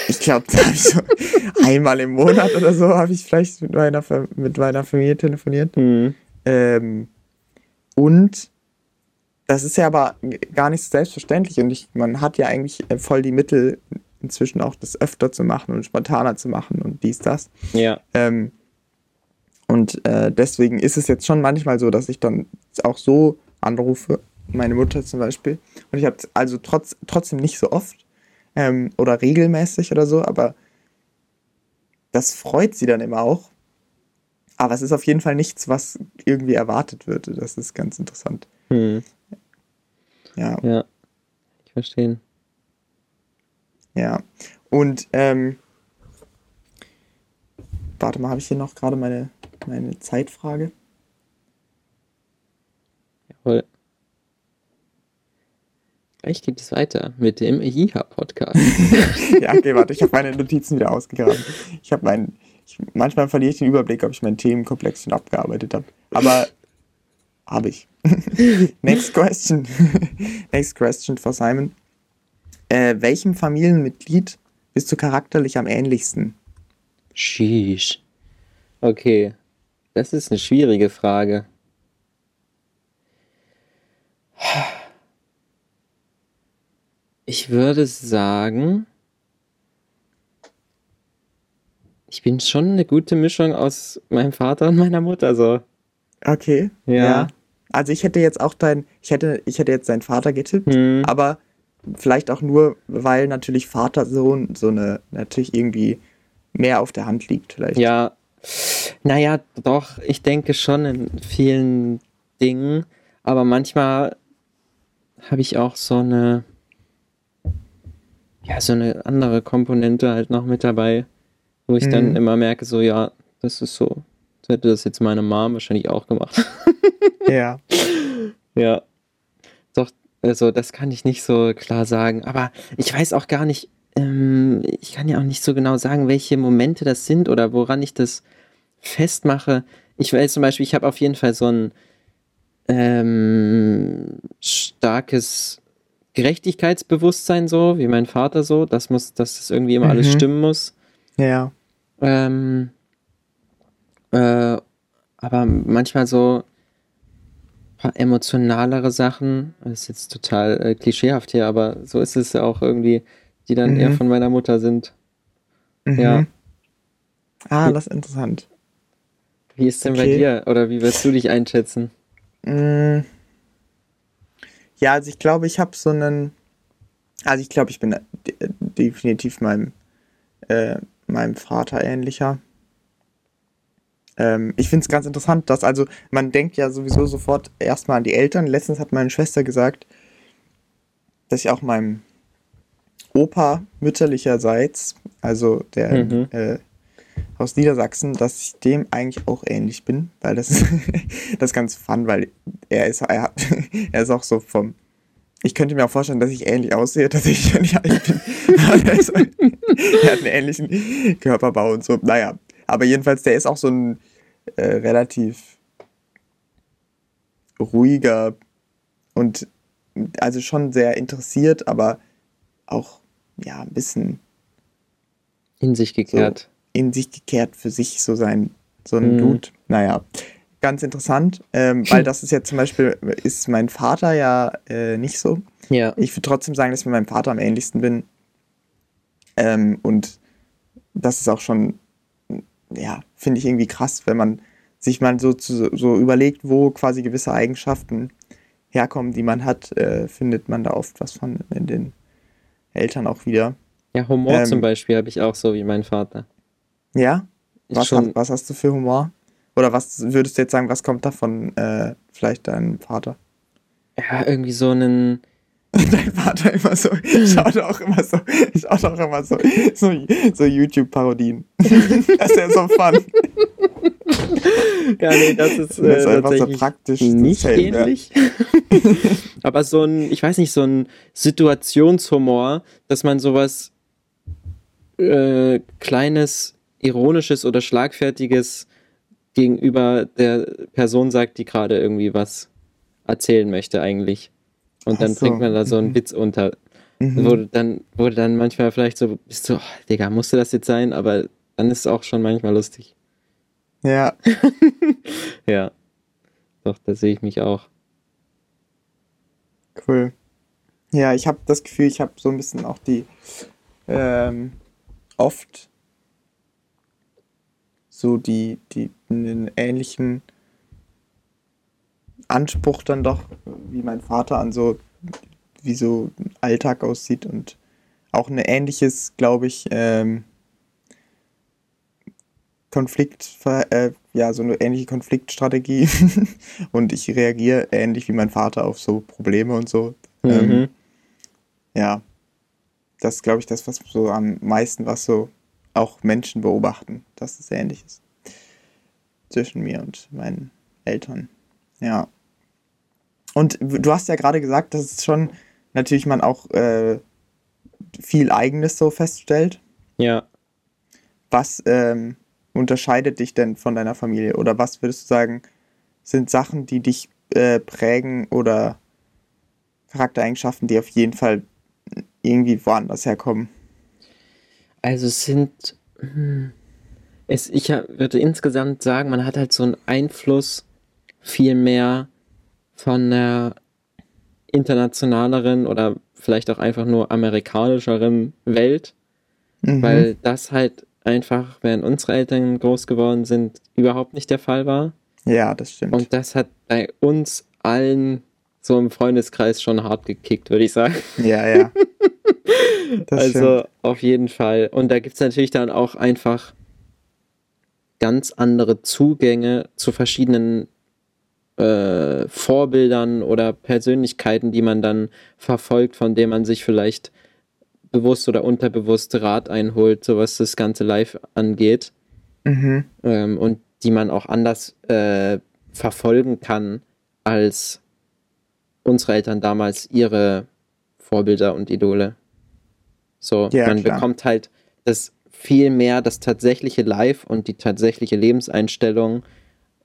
ich glaube, da habe ich so (laughs) einmal im Monat oder so habe ich vielleicht mit meiner, mit meiner Familie telefoniert. Mhm. Ähm, und das ist ja aber gar nicht so selbstverständlich und ich, man hat ja eigentlich voll die Mittel inzwischen auch das öfter zu machen und spontaner zu machen und dies, das. Ja. Ähm, und äh, deswegen ist es jetzt schon manchmal so, dass ich dann auch so anrufe meine Mutter zum Beispiel. Und ich habe also trotz, trotzdem nicht so oft ähm, oder regelmäßig oder so, aber das freut sie dann immer auch. Aber es ist auf jeden Fall nichts, was irgendwie erwartet wird. Das ist ganz interessant. Hm. Ja. Ja, ich verstehe. Ja. Und ähm, warte mal, habe ich hier noch gerade meine, meine Zeitfrage? Gleich geht es weiter mit dem IHA-Podcast. (laughs) ja, okay, warte, ich habe meine Notizen wieder ausgegraben. Ich habe meinen, ich, manchmal verliere ich den Überblick, ob ich meinen Themenkomplex schon abgearbeitet habe. Aber habe ich. (laughs) Next question. (laughs) Next question for Simon. Äh, welchem Familienmitglied bist du charakterlich am ähnlichsten? Sheesh. Okay. Das ist eine schwierige Frage. Ich würde sagen, ich bin schon eine gute Mischung aus meinem Vater und meiner Mutter so. Okay. Ja. ja. Also ich hätte jetzt auch dein, ich hätte, ich hätte jetzt deinen Vater getippt, hm. aber vielleicht auch nur, weil natürlich Vater-Sohn so eine, natürlich irgendwie mehr auf der Hand liegt, vielleicht. Ja. Naja, doch, ich denke schon in vielen Dingen, aber manchmal habe ich auch so eine, ja, so eine andere Komponente halt noch mit dabei, wo ich mhm. dann immer merke, so, ja, das ist so, so hätte das jetzt meine Mom wahrscheinlich auch gemacht. (laughs) ja. Ja. Doch, also das kann ich nicht so klar sagen, aber ich weiß auch gar nicht, ähm, ich kann ja auch nicht so genau sagen, welche Momente das sind oder woran ich das festmache. Ich weiß zum Beispiel, ich habe auf jeden Fall so ein ähm, starkes Gerechtigkeitsbewusstsein so, wie mein Vater so, das muss, dass das irgendwie immer mhm. alles stimmen muss. Ja. Ähm, äh, aber manchmal so ein paar emotionalere Sachen, das ist jetzt total äh, klischeehaft hier, aber so ist es ja auch irgendwie, die dann mhm. eher von meiner Mutter sind. Mhm. Ja. Ah, das ist interessant. Wie ist denn okay. bei dir? Oder wie wirst du dich einschätzen? Mhm. Ja, also ich glaube, ich habe so einen. Also ich glaube, ich bin definitiv meinem, äh, meinem Vater ähnlicher. Ähm, ich finde es ganz interessant, dass also man denkt ja sowieso sofort erstmal an die Eltern. Letztens hat meine Schwester gesagt, dass ich auch meinem Opa mütterlicherseits, also der mhm. äh, aus Niedersachsen, dass ich dem eigentlich auch ähnlich bin, weil das, (laughs) das ist ganz fun, weil er ist, er, hat, (laughs) er ist auch so vom, ich könnte mir auch vorstellen, dass ich ähnlich aussehe, dass ich nicht alt bin. (laughs) er, ist, er hat einen ähnlichen Körperbau und so. Naja, aber jedenfalls, der ist auch so ein äh, relativ ruhiger und also schon sehr interessiert, aber auch ja ein bisschen in sich gekehrt. In sich gekehrt für sich so sein, so ein mhm. Dude. Naja, ganz interessant, ähm, weil (laughs) das ist ja zum Beispiel, ist mein Vater ja äh, nicht so. Ja. Ich würde trotzdem sagen, dass ich mit meinem Vater am ähnlichsten bin. Ähm, und das ist auch schon, ja, finde ich irgendwie krass, wenn man sich mal so, zu, so überlegt, wo quasi gewisse Eigenschaften herkommen, die man hat, äh, findet man da oft was von in den Eltern auch wieder. Ja, Humor ähm, zum Beispiel habe ich auch so wie mein Vater. Ja? Was, hast, was hast du für Humor? Oder was würdest du jetzt sagen, was kommt da von äh, vielleicht deinem Vater? Ja, irgendwie so einen. (laughs) Dein Vater immer so, schaut auch immer so, schaut auch immer so, so, so YouTube-Parodien. (laughs) das ist ja so fun. Ja, nee, das ist, äh, das ist einfach so praktisch. Nicht ähnlich. (laughs) Aber so ein, ich weiß nicht, so ein Situationshumor, dass man sowas äh, Kleines Ironisches oder Schlagfertiges gegenüber der Person sagt, die gerade irgendwie was erzählen möchte eigentlich. Und dann so. bringt man da so einen mhm. Witz unter. Mhm. Wurde dann, wurde dann manchmal vielleicht so, bist du, oh, Digga, musste das jetzt sein? Aber dann ist es auch schon manchmal lustig. Ja. (laughs) ja. Doch, da sehe ich mich auch. Cool. Ja, ich habe das Gefühl, ich habe so ein bisschen auch die ähm, oft so die, die einen ähnlichen Anspruch dann doch, wie mein Vater an so, wie so Alltag aussieht und auch ein ähnliches, glaube ich, ähm, Konflikt, äh, ja, so eine ähnliche Konfliktstrategie. (laughs) und ich reagiere ähnlich wie mein Vater auf so Probleme und so. Mhm. Ähm, ja, das ist, glaube ich, das, was so am meisten, was so auch Menschen beobachten, dass es ähnlich ist. Zwischen mir und meinen Eltern. Ja. Und du hast ja gerade gesagt, dass es schon natürlich man auch äh, viel Eigenes so feststellt. Ja. Was ähm, unterscheidet dich denn von deiner Familie? Oder was würdest du sagen, sind Sachen, die dich äh, prägen oder Charaktereigenschaften, die auf jeden Fall irgendwie woanders herkommen? Also es sind. Hm, es, ich würde insgesamt sagen, man hat halt so einen Einfluss viel mehr von der internationaleren oder vielleicht auch einfach nur amerikanischeren Welt, mhm. weil das halt einfach, während unsere Eltern groß geworden sind, überhaupt nicht der Fall war. Ja, das stimmt. Und das hat bei uns allen so im Freundeskreis schon hart gekickt, würde ich sagen. Ja, ja. (laughs) also stimmt. auf jeden Fall. Und da gibt es natürlich dann auch einfach ganz andere Zugänge zu verschiedenen äh, Vorbildern oder Persönlichkeiten, die man dann verfolgt, von denen man sich vielleicht bewusst oder unterbewusst Rat einholt, so was das ganze Live angeht. Mhm. Ähm, und die man auch anders äh, verfolgen kann, als unsere Eltern damals ihre Vorbilder und Idole. So, ja, man klar. bekommt halt das viel mehr das tatsächliche Live und die tatsächliche Lebenseinstellung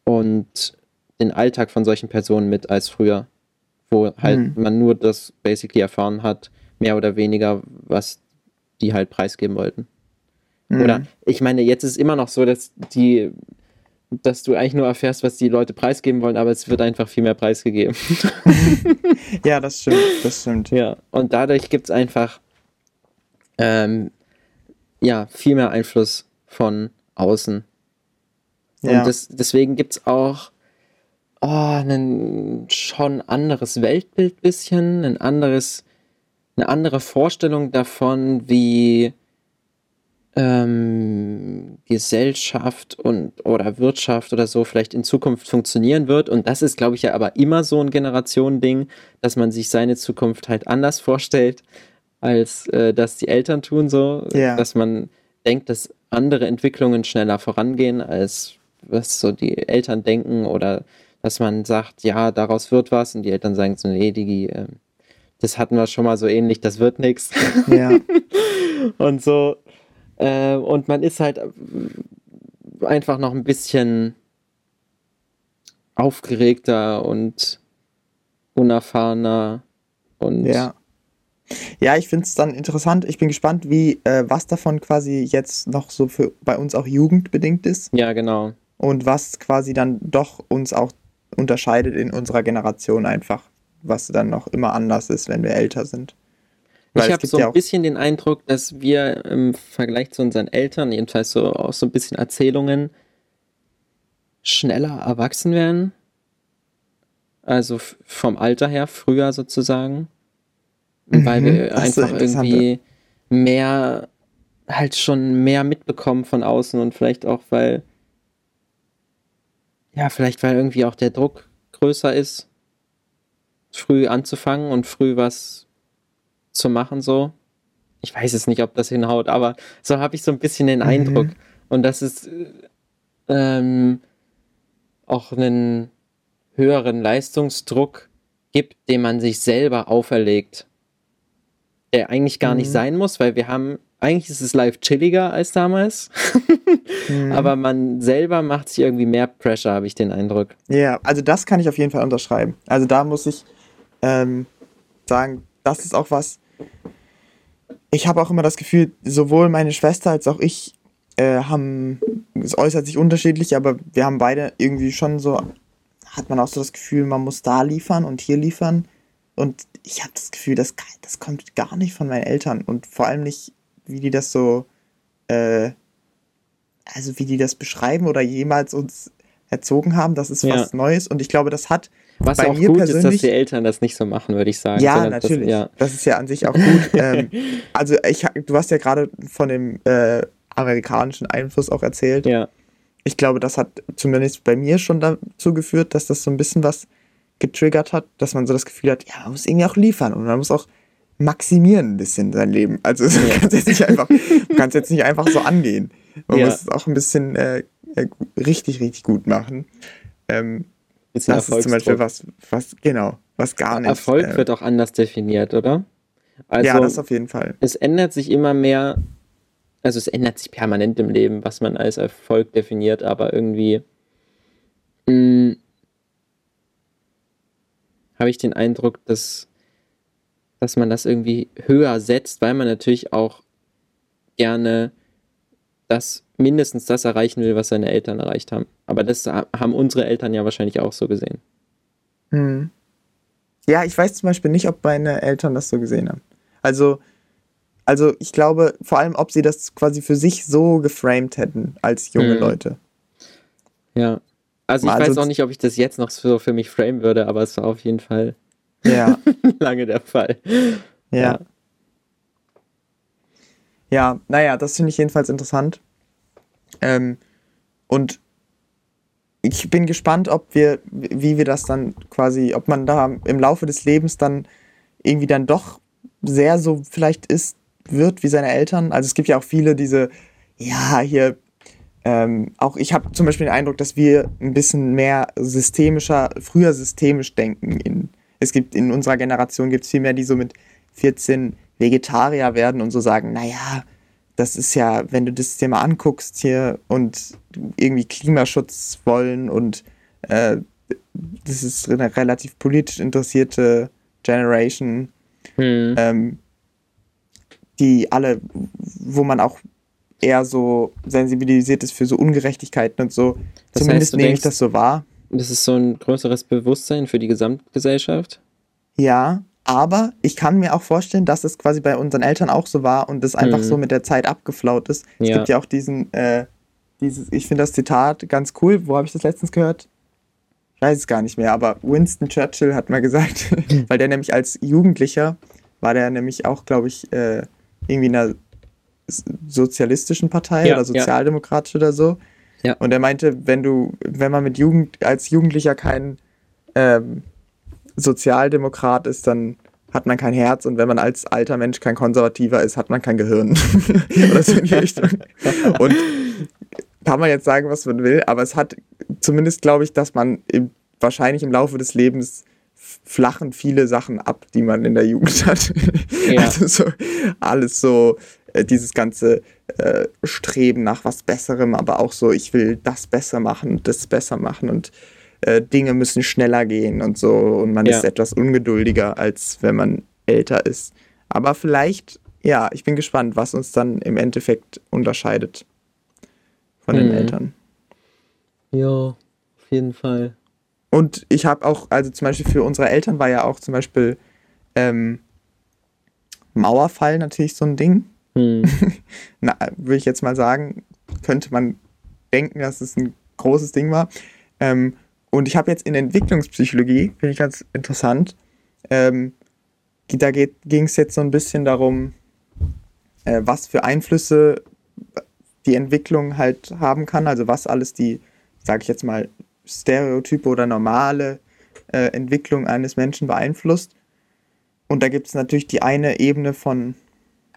und den Alltag von solchen Personen mit als früher, wo halt hm. man nur das basically erfahren hat, mehr oder weniger, was die halt preisgeben wollten. Hm. Oder ich meine, jetzt ist es immer noch so, dass die, dass du eigentlich nur erfährst, was die Leute preisgeben wollen, aber es wird einfach viel mehr preisgegeben. (laughs) ja, das stimmt, das stimmt. Ja, und dadurch gibt es einfach ähm, ja, viel mehr Einfluss von außen. Ja. Und das, deswegen gibt es auch oh, ein schon anderes Weltbild bisschen, ein anderes, eine andere Vorstellung davon, wie ähm, Gesellschaft und oder Wirtschaft oder so vielleicht in Zukunft funktionieren wird. Und das ist, glaube ich, ja aber immer so ein Generationending, dass man sich seine Zukunft halt anders vorstellt als äh, das die Eltern tun, so, ja. dass man denkt, dass andere Entwicklungen schneller vorangehen, als was so die Eltern denken oder dass man sagt, ja, daraus wird was und die Eltern sagen so, nee, Digi, äh, das hatten wir schon mal so ähnlich, das wird nichts. Ja. (laughs) und so. Äh, und man ist halt einfach noch ein bisschen aufgeregter und unerfahrener und ja. Ja, ich finde es dann interessant. Ich bin gespannt, wie äh, was davon quasi jetzt noch so für bei uns auch jugendbedingt ist. Ja, genau. Und was quasi dann doch uns auch unterscheidet in unserer Generation einfach, was dann noch immer anders ist, wenn wir älter sind. Weil ich habe so ein ja bisschen den Eindruck, dass wir im Vergleich zu unseren Eltern, jedenfalls so aus so ein bisschen Erzählungen, schneller erwachsen werden. Also vom Alter her, früher sozusagen. Mhm, weil wir einfach irgendwie mehr, halt schon mehr mitbekommen von außen und vielleicht auch, weil, ja, vielleicht weil irgendwie auch der Druck größer ist, früh anzufangen und früh was zu machen, so. Ich weiß es nicht, ob das hinhaut, aber so habe ich so ein bisschen den mhm. Eindruck. Und dass es ähm, auch einen höheren Leistungsdruck gibt, den man sich selber auferlegt. Der eigentlich gar mhm. nicht sein muss, weil wir haben, eigentlich ist es live chilliger als damals. mhm. (laughs) Aber man selber macht sich irgendwie mehr Pressure, habe ich den Eindruck. Ja, also das kann ich auf jeden Fall unterschreiben. Also da muss ich ähm, sagen, das ist auch was. Ich habe auch immer das Gefühl, sowohl meine Schwester als auch ich äh, haben, es äußert sich unterschiedlich, aber wir haben beide irgendwie schon so, hat man auch so das Gefühl, man muss da liefern und hier liefern. Und ich habe das Gefühl, das, das kommt gar nicht von meinen Eltern und vor allem nicht, wie die das so, äh, also wie die das beschreiben oder jemals uns erzogen haben. Das ist was ja. Neues und ich glaube, das hat was bei auch mir gut persönlich, ist, dass die Eltern das nicht so machen, würde ich sagen. Ja, natürlich. Das, ja. das ist ja an sich auch gut. (laughs) ähm, also ich, du hast ja gerade von dem äh, amerikanischen Einfluss auch erzählt. Ja. Ich glaube, das hat zumindest bei mir schon dazu geführt, dass das so ein bisschen was getriggert hat, dass man so das Gefühl hat, ja, man muss irgendwie auch liefern und man muss auch maximieren ein bisschen sein Leben. Also (laughs) ja. jetzt nicht einfach, du kannst jetzt nicht einfach so angehen. Man ja. muss es auch ein bisschen äh, richtig, richtig gut machen. Ähm, das ist zum Beispiel was, was, genau, was gar nicht. Erfolg äh, wird auch anders definiert, oder? Also, ja, das auf jeden Fall. Es ändert sich immer mehr, also es ändert sich permanent im Leben, was man als Erfolg definiert, aber irgendwie hm, habe ich den Eindruck, dass, dass man das irgendwie höher setzt, weil man natürlich auch gerne das mindestens das erreichen will, was seine Eltern erreicht haben. Aber das haben unsere Eltern ja wahrscheinlich auch so gesehen. Hm. Ja, ich weiß zum Beispiel nicht, ob meine Eltern das so gesehen haben. Also, also ich glaube vor allem, ob sie das quasi für sich so geframed hätten als junge hm. Leute. Ja. Also ich also weiß auch nicht, ob ich das jetzt noch so für mich frame würde, aber es war auf jeden Fall ja. (laughs) lange der Fall. Ja. ja. Ja, naja, das finde ich jedenfalls interessant. Ähm, und ich bin gespannt, ob wir, wie wir das dann quasi, ob man da im Laufe des Lebens dann irgendwie dann doch sehr so vielleicht ist, wird wie seine Eltern. Also es gibt ja auch viele diese, ja, hier, ähm, auch ich habe zum Beispiel den Eindruck, dass wir ein bisschen mehr systemischer, früher systemisch denken. In, es gibt in unserer Generation gibt es viel mehr, die so mit 14 Vegetarier werden und so sagen, naja, das ist ja, wenn du das dir mal anguckst hier und irgendwie Klimaschutz wollen und äh, das ist eine relativ politisch interessierte Generation, hm. ähm, die alle, wo man auch eher so sensibilisiert ist für so Ungerechtigkeiten und so. Das Zumindest heißt, nehme ich das so wahr. Das ist so ein größeres Bewusstsein für die Gesamtgesellschaft? Ja, aber ich kann mir auch vorstellen, dass es quasi bei unseren Eltern auch so war und es einfach mhm. so mit der Zeit abgeflaut ist. Ja. Es gibt ja auch diesen, äh, dieses, ich finde das Zitat ganz cool. Wo habe ich das letztens gehört? Ich weiß es gar nicht mehr, aber Winston Churchill hat mal gesagt, (laughs) weil der nämlich als Jugendlicher war der nämlich auch, glaube ich, äh, irgendwie in einer sozialistischen Partei ja, oder sozialdemokratisch ja. oder so. Ja. Und er meinte, wenn du, wenn man mit Jugend als Jugendlicher keinen ähm, Sozialdemokrat ist, dann hat man kein Herz und wenn man als alter Mensch kein Konservativer ist, hat man kein Gehirn. (laughs) Oder so in die Richtung. Und kann man jetzt sagen, was man will, aber es hat zumindest, glaube ich, dass man im, wahrscheinlich im Laufe des Lebens flachen viele Sachen ab, die man in der Jugend hat. Ja. (laughs) Also so alles so, äh, dieses ganze äh, Streben nach was Besserem, aber auch so, ich will das besser machen das besser machen und äh, Dinge müssen schneller gehen und so und man ja. ist etwas ungeduldiger, als wenn man älter ist. Aber vielleicht, ja, ich bin gespannt, was uns dann im Endeffekt unterscheidet von mhm. den Eltern. Ja, auf jeden Fall. Und ich habe auch, also zum Beispiel für unsere Eltern war ja auch zum Beispiel ähm, Mauerfall natürlich so ein Ding. Hm. (laughs) Na, würde ich jetzt mal sagen, könnte man denken, dass es ein großes Ding war. Ähm, und ich habe jetzt in Entwicklungspsychologie, finde ich ganz interessant, ähm, da ging es jetzt so ein bisschen darum, äh, was für Einflüsse die Entwicklung halt haben kann, also was alles die, sage ich jetzt mal, Stereotype oder normale äh, Entwicklung eines Menschen beeinflusst. Und da gibt es natürlich die eine Ebene von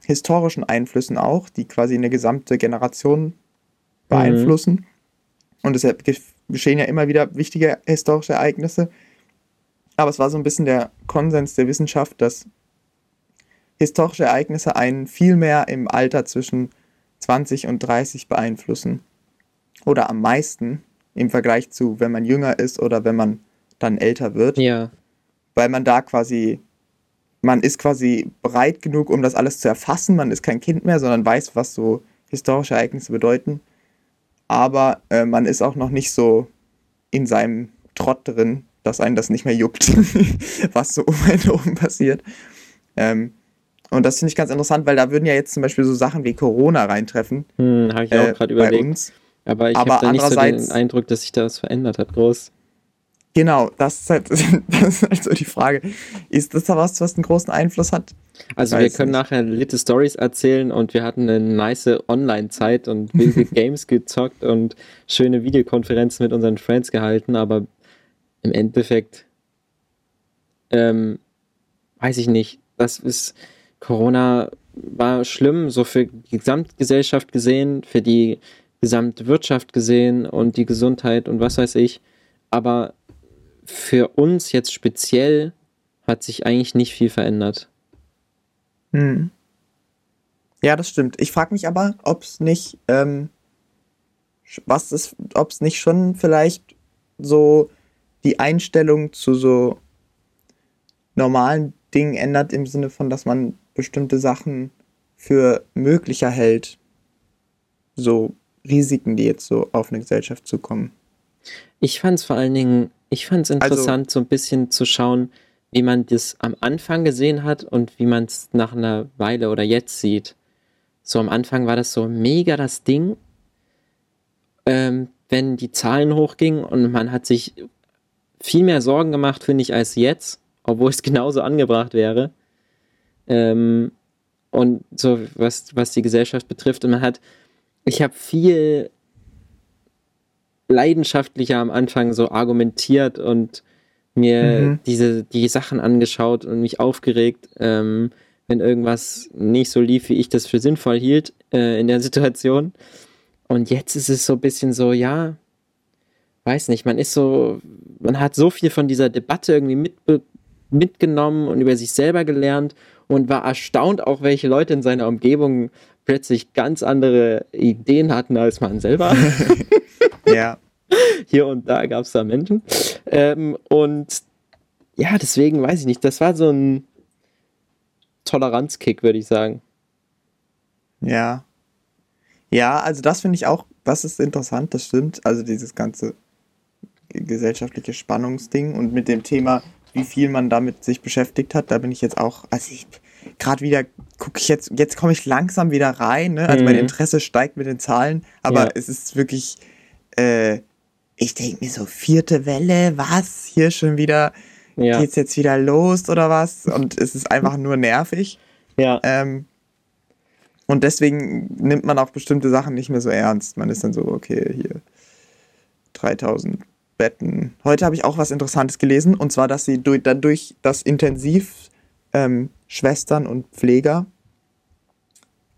historischen Einflüssen auch, die quasi eine gesamte Generation beeinflussen. Mhm. Und deshalb geschehen ja immer wieder wichtige historische Ereignisse. Aber es war so ein bisschen der Konsens der Wissenschaft, dass historische Ereignisse einen viel mehr im Alter zwischen 20 und 30 beeinflussen. Oder am meisten im Vergleich zu, wenn man jünger ist oder wenn man dann älter wird. Ja. Weil man da quasi, man ist quasi breit genug, um das alles zu erfassen. Man ist kein Kind mehr, sondern weiß, was so historische Ereignisse bedeuten. Aber äh, man ist auch noch nicht so in seinem Trott drin, dass einen das nicht mehr juckt, (laughs) was so um einen herum passiert. Ähm, und das finde ich ganz interessant, weil da würden ja jetzt zum Beispiel so Sachen wie Corona reintreffen. Hm, habe ich auch äh, gerade überlegt. Bei uns. Aber ich habe nicht so den Eindruck, dass sich da was verändert hat, groß. Genau, das ist, halt, (laughs) das ist halt so die Frage. Ist das da was, was einen großen Einfluss hat? Also wir können nicht. nachher Little Stories erzählen und wir hatten eine nice Online-Zeit und (laughs) wilde Games gezockt und schöne Videokonferenzen mit unseren Friends gehalten, aber im Endeffekt ähm, weiß ich nicht. Das ist Corona war schlimm, so für die Gesamtgesellschaft gesehen, für die Gesamtwirtschaft gesehen und die Gesundheit und was weiß ich. Aber für uns jetzt speziell hat sich eigentlich nicht viel verändert. Hm. Ja, das stimmt. Ich frage mich aber, ob es nicht, ähm, was ist, ob es nicht schon vielleicht so die Einstellung zu so normalen Dingen ändert im Sinne von, dass man bestimmte Sachen für möglicher hält. So Risiken, die jetzt so auf eine Gesellschaft zukommen. Ich fand es vor allen Dingen, ich fand es also interessant, also, so ein bisschen zu schauen, wie man das am Anfang gesehen hat und wie man es nach einer Weile oder jetzt sieht. So am Anfang war das so mega das Ding, ähm, wenn die Zahlen hochgingen und man hat sich viel mehr Sorgen gemacht, finde ich, als jetzt, obwohl es (laughs) genauso angebracht wäre. Ähm, und so, was, was die Gesellschaft betrifft. Und man hat ich habe viel leidenschaftlicher am Anfang so argumentiert und mir mhm. diese die Sachen angeschaut und mich aufgeregt, ähm, wenn irgendwas nicht so lief, wie ich das für sinnvoll hielt äh, in der Situation. Und jetzt ist es so ein bisschen so, ja, weiß nicht, man ist so, man hat so viel von dieser Debatte irgendwie mit, mitgenommen und über sich selber gelernt und war erstaunt auch, welche Leute in seiner Umgebung plötzlich ganz andere Ideen hatten als man selber. (laughs) (laughs) ja. Hier und da gab es da Menschen. Ähm, und ja, deswegen weiß ich nicht, das war so ein Toleranzkick, würde ich sagen. Ja. Ja, also das finde ich auch, das ist interessant, das stimmt. Also dieses ganze gesellschaftliche Spannungsding und mit dem Thema, wie viel man damit sich beschäftigt hat, da bin ich jetzt auch, also ich gerade wieder gucke ich jetzt, jetzt komme ich langsam wieder rein, ne? Also mhm. mein Interesse steigt mit den Zahlen, aber ja. es ist wirklich, äh, ich denke mir so, vierte Welle, was? Hier schon wieder, ja. geht's jetzt wieder los oder was? Und es ist einfach nur nervig. Ja. Ähm, und deswegen nimmt man auch bestimmte Sachen nicht mehr so ernst. Man ist dann so, okay, hier 3000 Betten. Heute habe ich auch was Interessantes gelesen, und zwar, dass sie durch, dadurch, dass intensiv ähm, Schwestern und Pfleger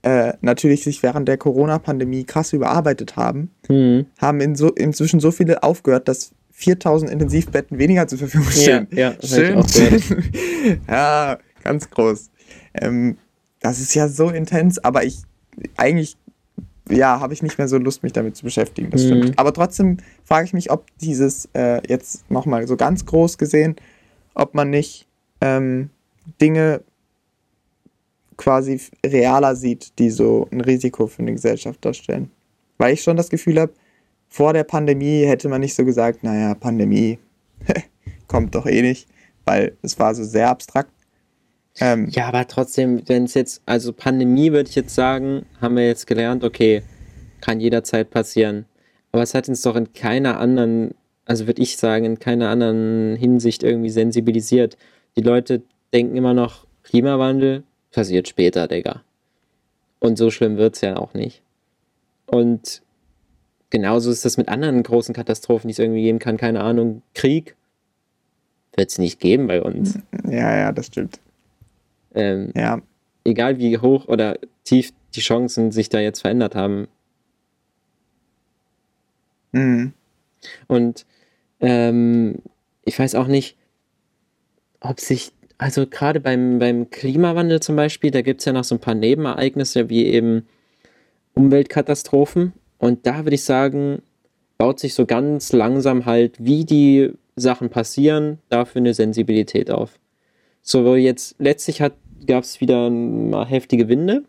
äh, natürlich sich während der Corona-Pandemie krass überarbeitet haben, mhm. haben in so, inzwischen so viele aufgehört, dass 4000 Intensivbetten weniger zur Verfügung stehen. Ja, ja schön. (laughs) ja, ganz groß. Ähm, das ist ja so intens, aber ich eigentlich ja, habe ich nicht mehr so Lust, mich damit zu beschäftigen, das mhm. stimmt. Aber trotzdem frage ich mich, ob dieses, äh, jetzt nochmal so ganz groß gesehen, ob man nicht ähm, Dinge quasi realer sieht, die so ein Risiko für eine Gesellschaft darstellen. Weil ich schon das Gefühl habe, vor der Pandemie hätte man nicht so gesagt, naja, Pandemie (laughs) kommt doch eh nicht, weil es war so sehr abstrakt. Ähm, ja, aber trotzdem, wenn es jetzt, also Pandemie würde ich jetzt sagen, haben wir jetzt gelernt, okay, kann jederzeit passieren. Aber es hat uns doch in keiner anderen, also würde ich sagen, in keiner anderen Hinsicht irgendwie sensibilisiert. Die Leute denken immer noch, Klimawandel, passiert später, Digga. Und so schlimm wird es ja auch nicht. Und genauso ist das mit anderen großen Katastrophen, die es irgendwie geben kann. Keine Ahnung, Krieg wird es nicht geben bei uns. Ja, ja, das stimmt. Ähm, ja. Egal wie hoch oder tief die Chancen sich da jetzt verändert haben. Mhm. Und ähm, ich weiß auch nicht, ob sich also gerade beim, beim Klimawandel zum Beispiel, da gibt es ja noch so ein paar Nebenereignisse wie eben Umweltkatastrophen. Und da würde ich sagen, baut sich so ganz langsam halt, wie die Sachen passieren, dafür eine Sensibilität auf. So jetzt letztlich gab es wieder mal heftige Winde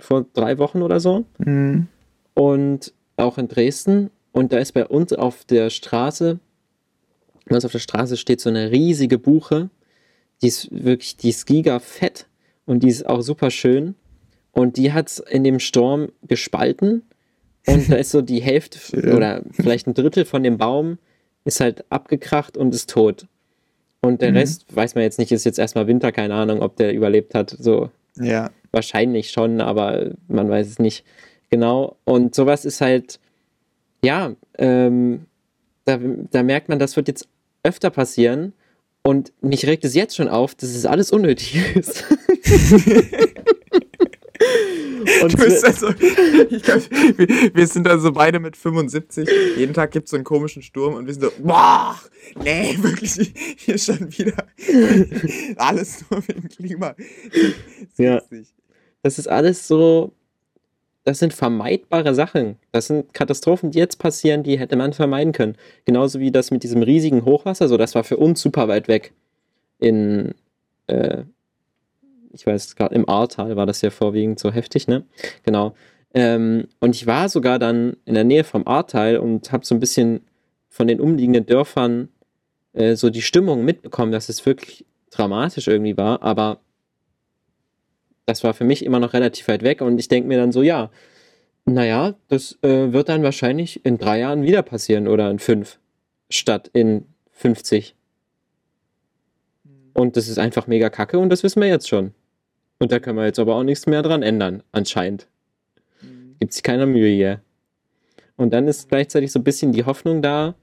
vor drei Wochen oder so. Mhm. Und auch in Dresden. Und da ist bei uns auf der Straße, bei uns auf der Straße steht so eine riesige Buche die ist wirklich, die ist giga fett und die ist auch super schön. Und die hat es in dem Sturm gespalten. Und da ist so die Hälfte (laughs) ja. oder vielleicht ein Drittel von dem Baum ist halt abgekracht und ist tot. Und der mhm. Rest weiß man jetzt nicht, ist jetzt erstmal Winter, keine Ahnung, ob der überlebt hat. So. Ja. Wahrscheinlich schon, aber man weiß es nicht genau. Und sowas ist halt, ja, ähm, da, da merkt man, das wird jetzt öfter passieren. Und mich regt es jetzt schon auf, dass es alles unnötig ist. (laughs) Und also, (laughs) glaub, wir, wir, sind also beide mit 75. Jeden Tag gibt es so einen komischen Sturm und wir sind so, boah, nee, (laughs) wirklich, hier schon wieder alles nur wegen Klima. Das ja. Das ist alles so, das sind vermeidbare Sachen. Das sind Katastrophen, die jetzt passieren, die hätte man vermeiden können. Genauso wie das mit diesem riesigen Hochwasser, so das war für uns super weit weg. In, äh, ich weiß gerade, im Ahrtal war das ja vorwiegend so heftig, ne? Genau. Ähm, und ich war sogar dann in der Nähe vom Ahrtal und habe so ein bisschen von den umliegenden Dörfern äh, so die Stimmung mitbekommen, dass es wirklich dramatisch irgendwie war, aber das war für mich immer noch relativ weit weg und ich denke mir dann so, ja, naja, das äh, wird dann wahrscheinlich in drei Jahren wieder passieren oder in fünf statt in 50. Und das ist einfach mega kacke und das wissen wir jetzt schon. Und da können wir jetzt aber auch nichts mehr dran ändern, anscheinend. Mhm. Gibt sich keiner Mühe hier. Und dann ist gleichzeitig so ein bisschen die Hoffnung da,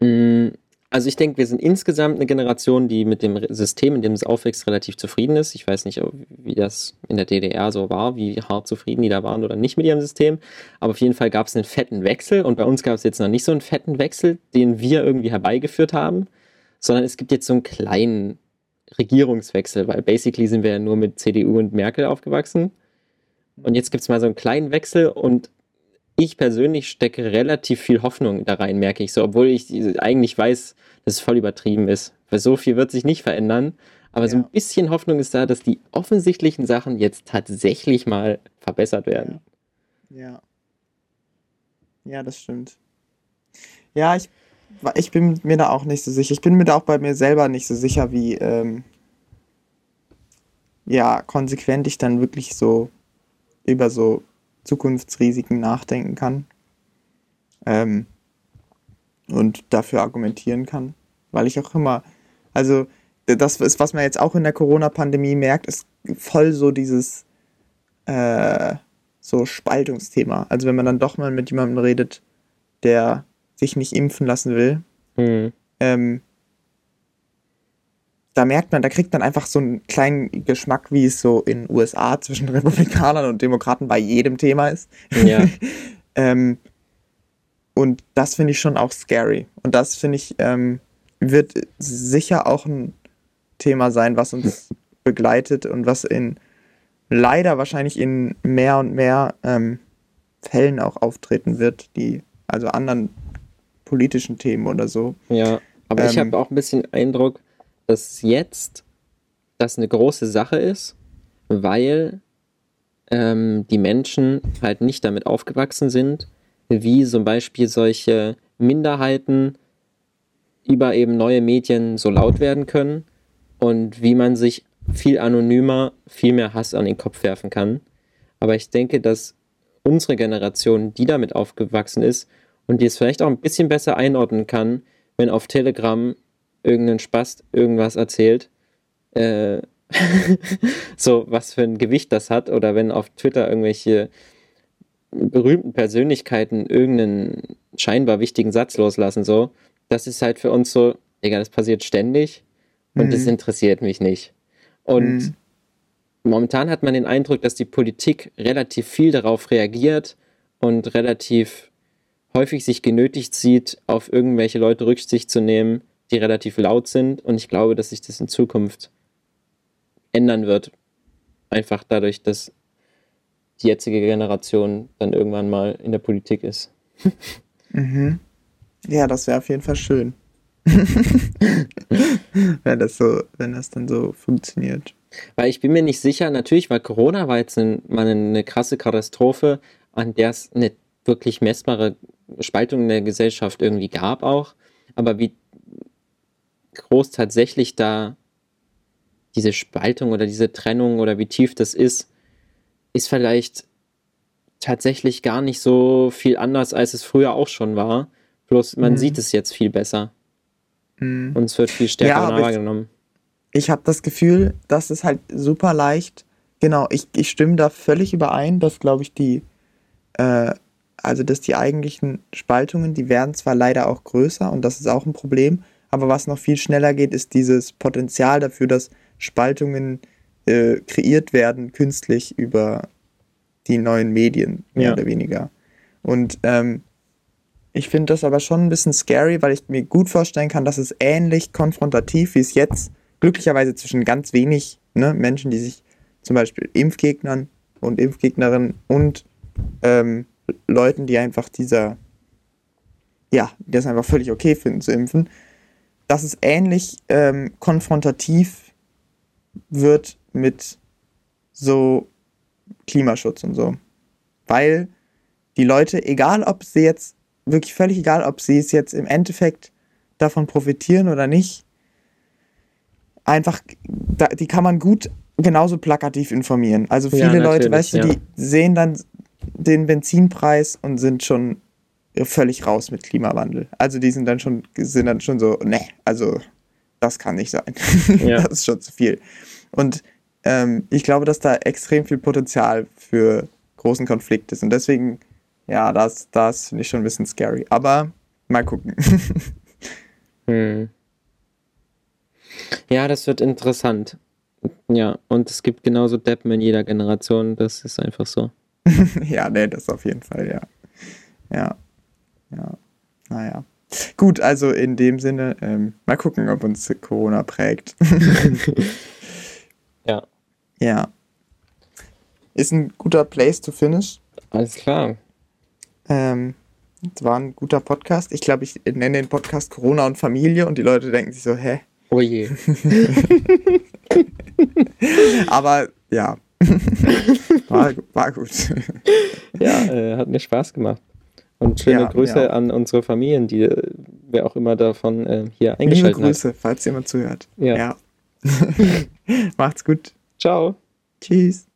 mh, mm, also ich denke, wir sind insgesamt eine Generation, die mit dem System, in dem es aufwächst, relativ zufrieden ist. Ich weiß nicht, wie das in der DDR so war, wie hart zufrieden die da waren oder nicht mit ihrem System. Aber auf jeden Fall gab es einen fetten Wechsel und bei uns gab es jetzt noch nicht so einen fetten Wechsel, den wir irgendwie herbeigeführt haben, sondern es gibt jetzt so einen kleinen Regierungswechsel, weil basically sind wir ja nur mit CDU und Merkel aufgewachsen. Und jetzt gibt es mal so einen kleinen Wechsel und ich persönlich stecke relativ viel Hoffnung da rein, merke ich so, obwohl ich eigentlich weiß, dass es voll übertrieben ist. Weil so viel wird sich nicht verändern. Aber ja. so ein bisschen Hoffnung ist da, dass die offensichtlichen Sachen jetzt tatsächlich mal verbessert werden. Ja. Ja, das stimmt. Ja, ich, ich bin mir da auch nicht so sicher. Ich bin mir da auch bei mir selber nicht so sicher, wie ähm, ja, konsequent ich dann wirklich so über so Zukunftsrisiken nachdenken kann ähm, und dafür argumentieren kann. Weil ich auch immer, also das ist, was man jetzt auch in der Corona-Pandemie merkt, ist voll so dieses äh, so Spaltungsthema. Also wenn man dann doch mal mit jemandem redet, der sich nicht impfen lassen will, mhm. ähm, da merkt man, da kriegt man einfach so einen kleinen Geschmack, wie es so in den USA zwischen (laughs) Republikanern und Demokraten bei jedem Thema ist. Ja. (laughs) ähm, und das finde ich schon auch scary. Und das finde ich, ähm, wird sicher auch ein Thema sein, was uns begleitet und was in leider wahrscheinlich in mehr und mehr ähm, Fällen auch auftreten wird, die, also anderen politischen Themen oder so. Ja, aber ähm, ich habe auch ein bisschen Eindruck, dass jetzt das eine große Sache ist, weil ähm, die Menschen halt nicht damit aufgewachsen sind, wie zum Beispiel solche Minderheiten über eben neue Medien so laut werden können und wie man sich viel anonymer, viel mehr Hass an den Kopf werfen kann. Aber ich denke, dass unsere Generation, die damit aufgewachsen ist und die es vielleicht auch ein bisschen besser einordnen kann, wenn auf Telegram irgendein Spast irgendwas erzählt, äh, (laughs) so was für ein Gewicht das hat, oder wenn auf Twitter irgendwelche berühmten Persönlichkeiten irgendeinen scheinbar wichtigen Satz loslassen, so, das ist halt für uns so, egal, das passiert ständig und mhm. das interessiert mich nicht. Und mhm. momentan hat man den Eindruck, dass die Politik relativ viel darauf reagiert und relativ häufig sich genötigt sieht, auf irgendwelche Leute Rücksicht zu nehmen, die relativ laut sind. Und ich glaube, dass sich das in Zukunft ändern wird. Einfach dadurch, dass die jetzige Generation dann irgendwann mal in der Politik ist. (laughs) mhm. Ja, das wäre auf jeden Fall schön. (laughs) wenn das so, wenn das dann so funktioniert. Weil ich bin mir nicht sicher, natürlich, weil Corona war jetzt ein, mal eine krasse Katastrophe, an der es eine wirklich messbare Spaltung in der Gesellschaft irgendwie gab auch. Aber wie groß tatsächlich da diese Spaltung oder diese Trennung oder wie tief das ist, ist vielleicht tatsächlich gar nicht so viel anders, als es früher auch schon war. Bloß man mhm. sieht es jetzt viel besser. Mhm. Und es wird viel stärker ja, wahrgenommen. Ich, ich habe das Gefühl, dass es halt super leicht, genau, ich, ich stimme da völlig überein, dass, glaube ich, die, äh, also dass die eigentlichen Spaltungen, die werden zwar leider auch größer und das ist auch ein Problem, aber was noch viel schneller geht, ist dieses Potenzial dafür, dass Spaltungen äh, kreiert werden, künstlich über die neuen Medien, mehr ja. oder weniger. Und ähm, ich finde das aber schon ein bisschen scary, weil ich mir gut vorstellen kann, dass es ähnlich konfrontativ, wie es jetzt glücklicherweise zwischen ganz wenig ne, Menschen, die sich zum Beispiel Impfgegnern und Impfgegnerinnen und ähm, Leuten, die einfach dieser, ja, die das einfach völlig okay finden zu impfen, dass es ähnlich ähm, konfrontativ wird mit so Klimaschutz und so. Weil die Leute, egal ob sie jetzt wirklich völlig egal, ob sie es jetzt im Endeffekt davon profitieren oder nicht. Einfach, die kann man gut genauso plakativ informieren. Also viele ja, Leute, weißt du, ja. die sehen dann den Benzinpreis und sind schon völlig raus mit Klimawandel. Also die sind dann schon, sind dann schon so, ne, also das kann nicht sein. (laughs) Ja. das ist schon zu viel. Und ähm, ich glaube, dass da extrem viel Potenzial für großen Konflikt ist. Und deswegen ja, das, das finde ich schon ein bisschen scary. Aber mal gucken. (laughs) hm. Ja, das wird interessant. Ja, und es gibt genauso Deppen in jeder Generation. Das ist einfach so. (laughs) ja, nee, das auf jeden Fall, ja. Ja. Ja. Naja. Gut, also in dem Sinne, ähm, mal gucken, ob uns Corona prägt. (laughs) ja. Ja. Ist ein guter Place to finish. Alles klar. Ähm, das war ein guter Podcast. Ich glaube, ich nenne den Podcast Corona und Familie und die Leute denken sich so, hä? Oh je. (laughs) Aber ja, (laughs) war, war gut. ja, äh, hat mir Spaß gemacht. Und schöne ja, Grüße ja. an unsere Familien, die wer auch immer davon äh, hier eingeschaltet Liebe Grüße, hat. falls jemand zuhört. Ja. ja. (laughs) Macht's gut. Ciao. Tschüss.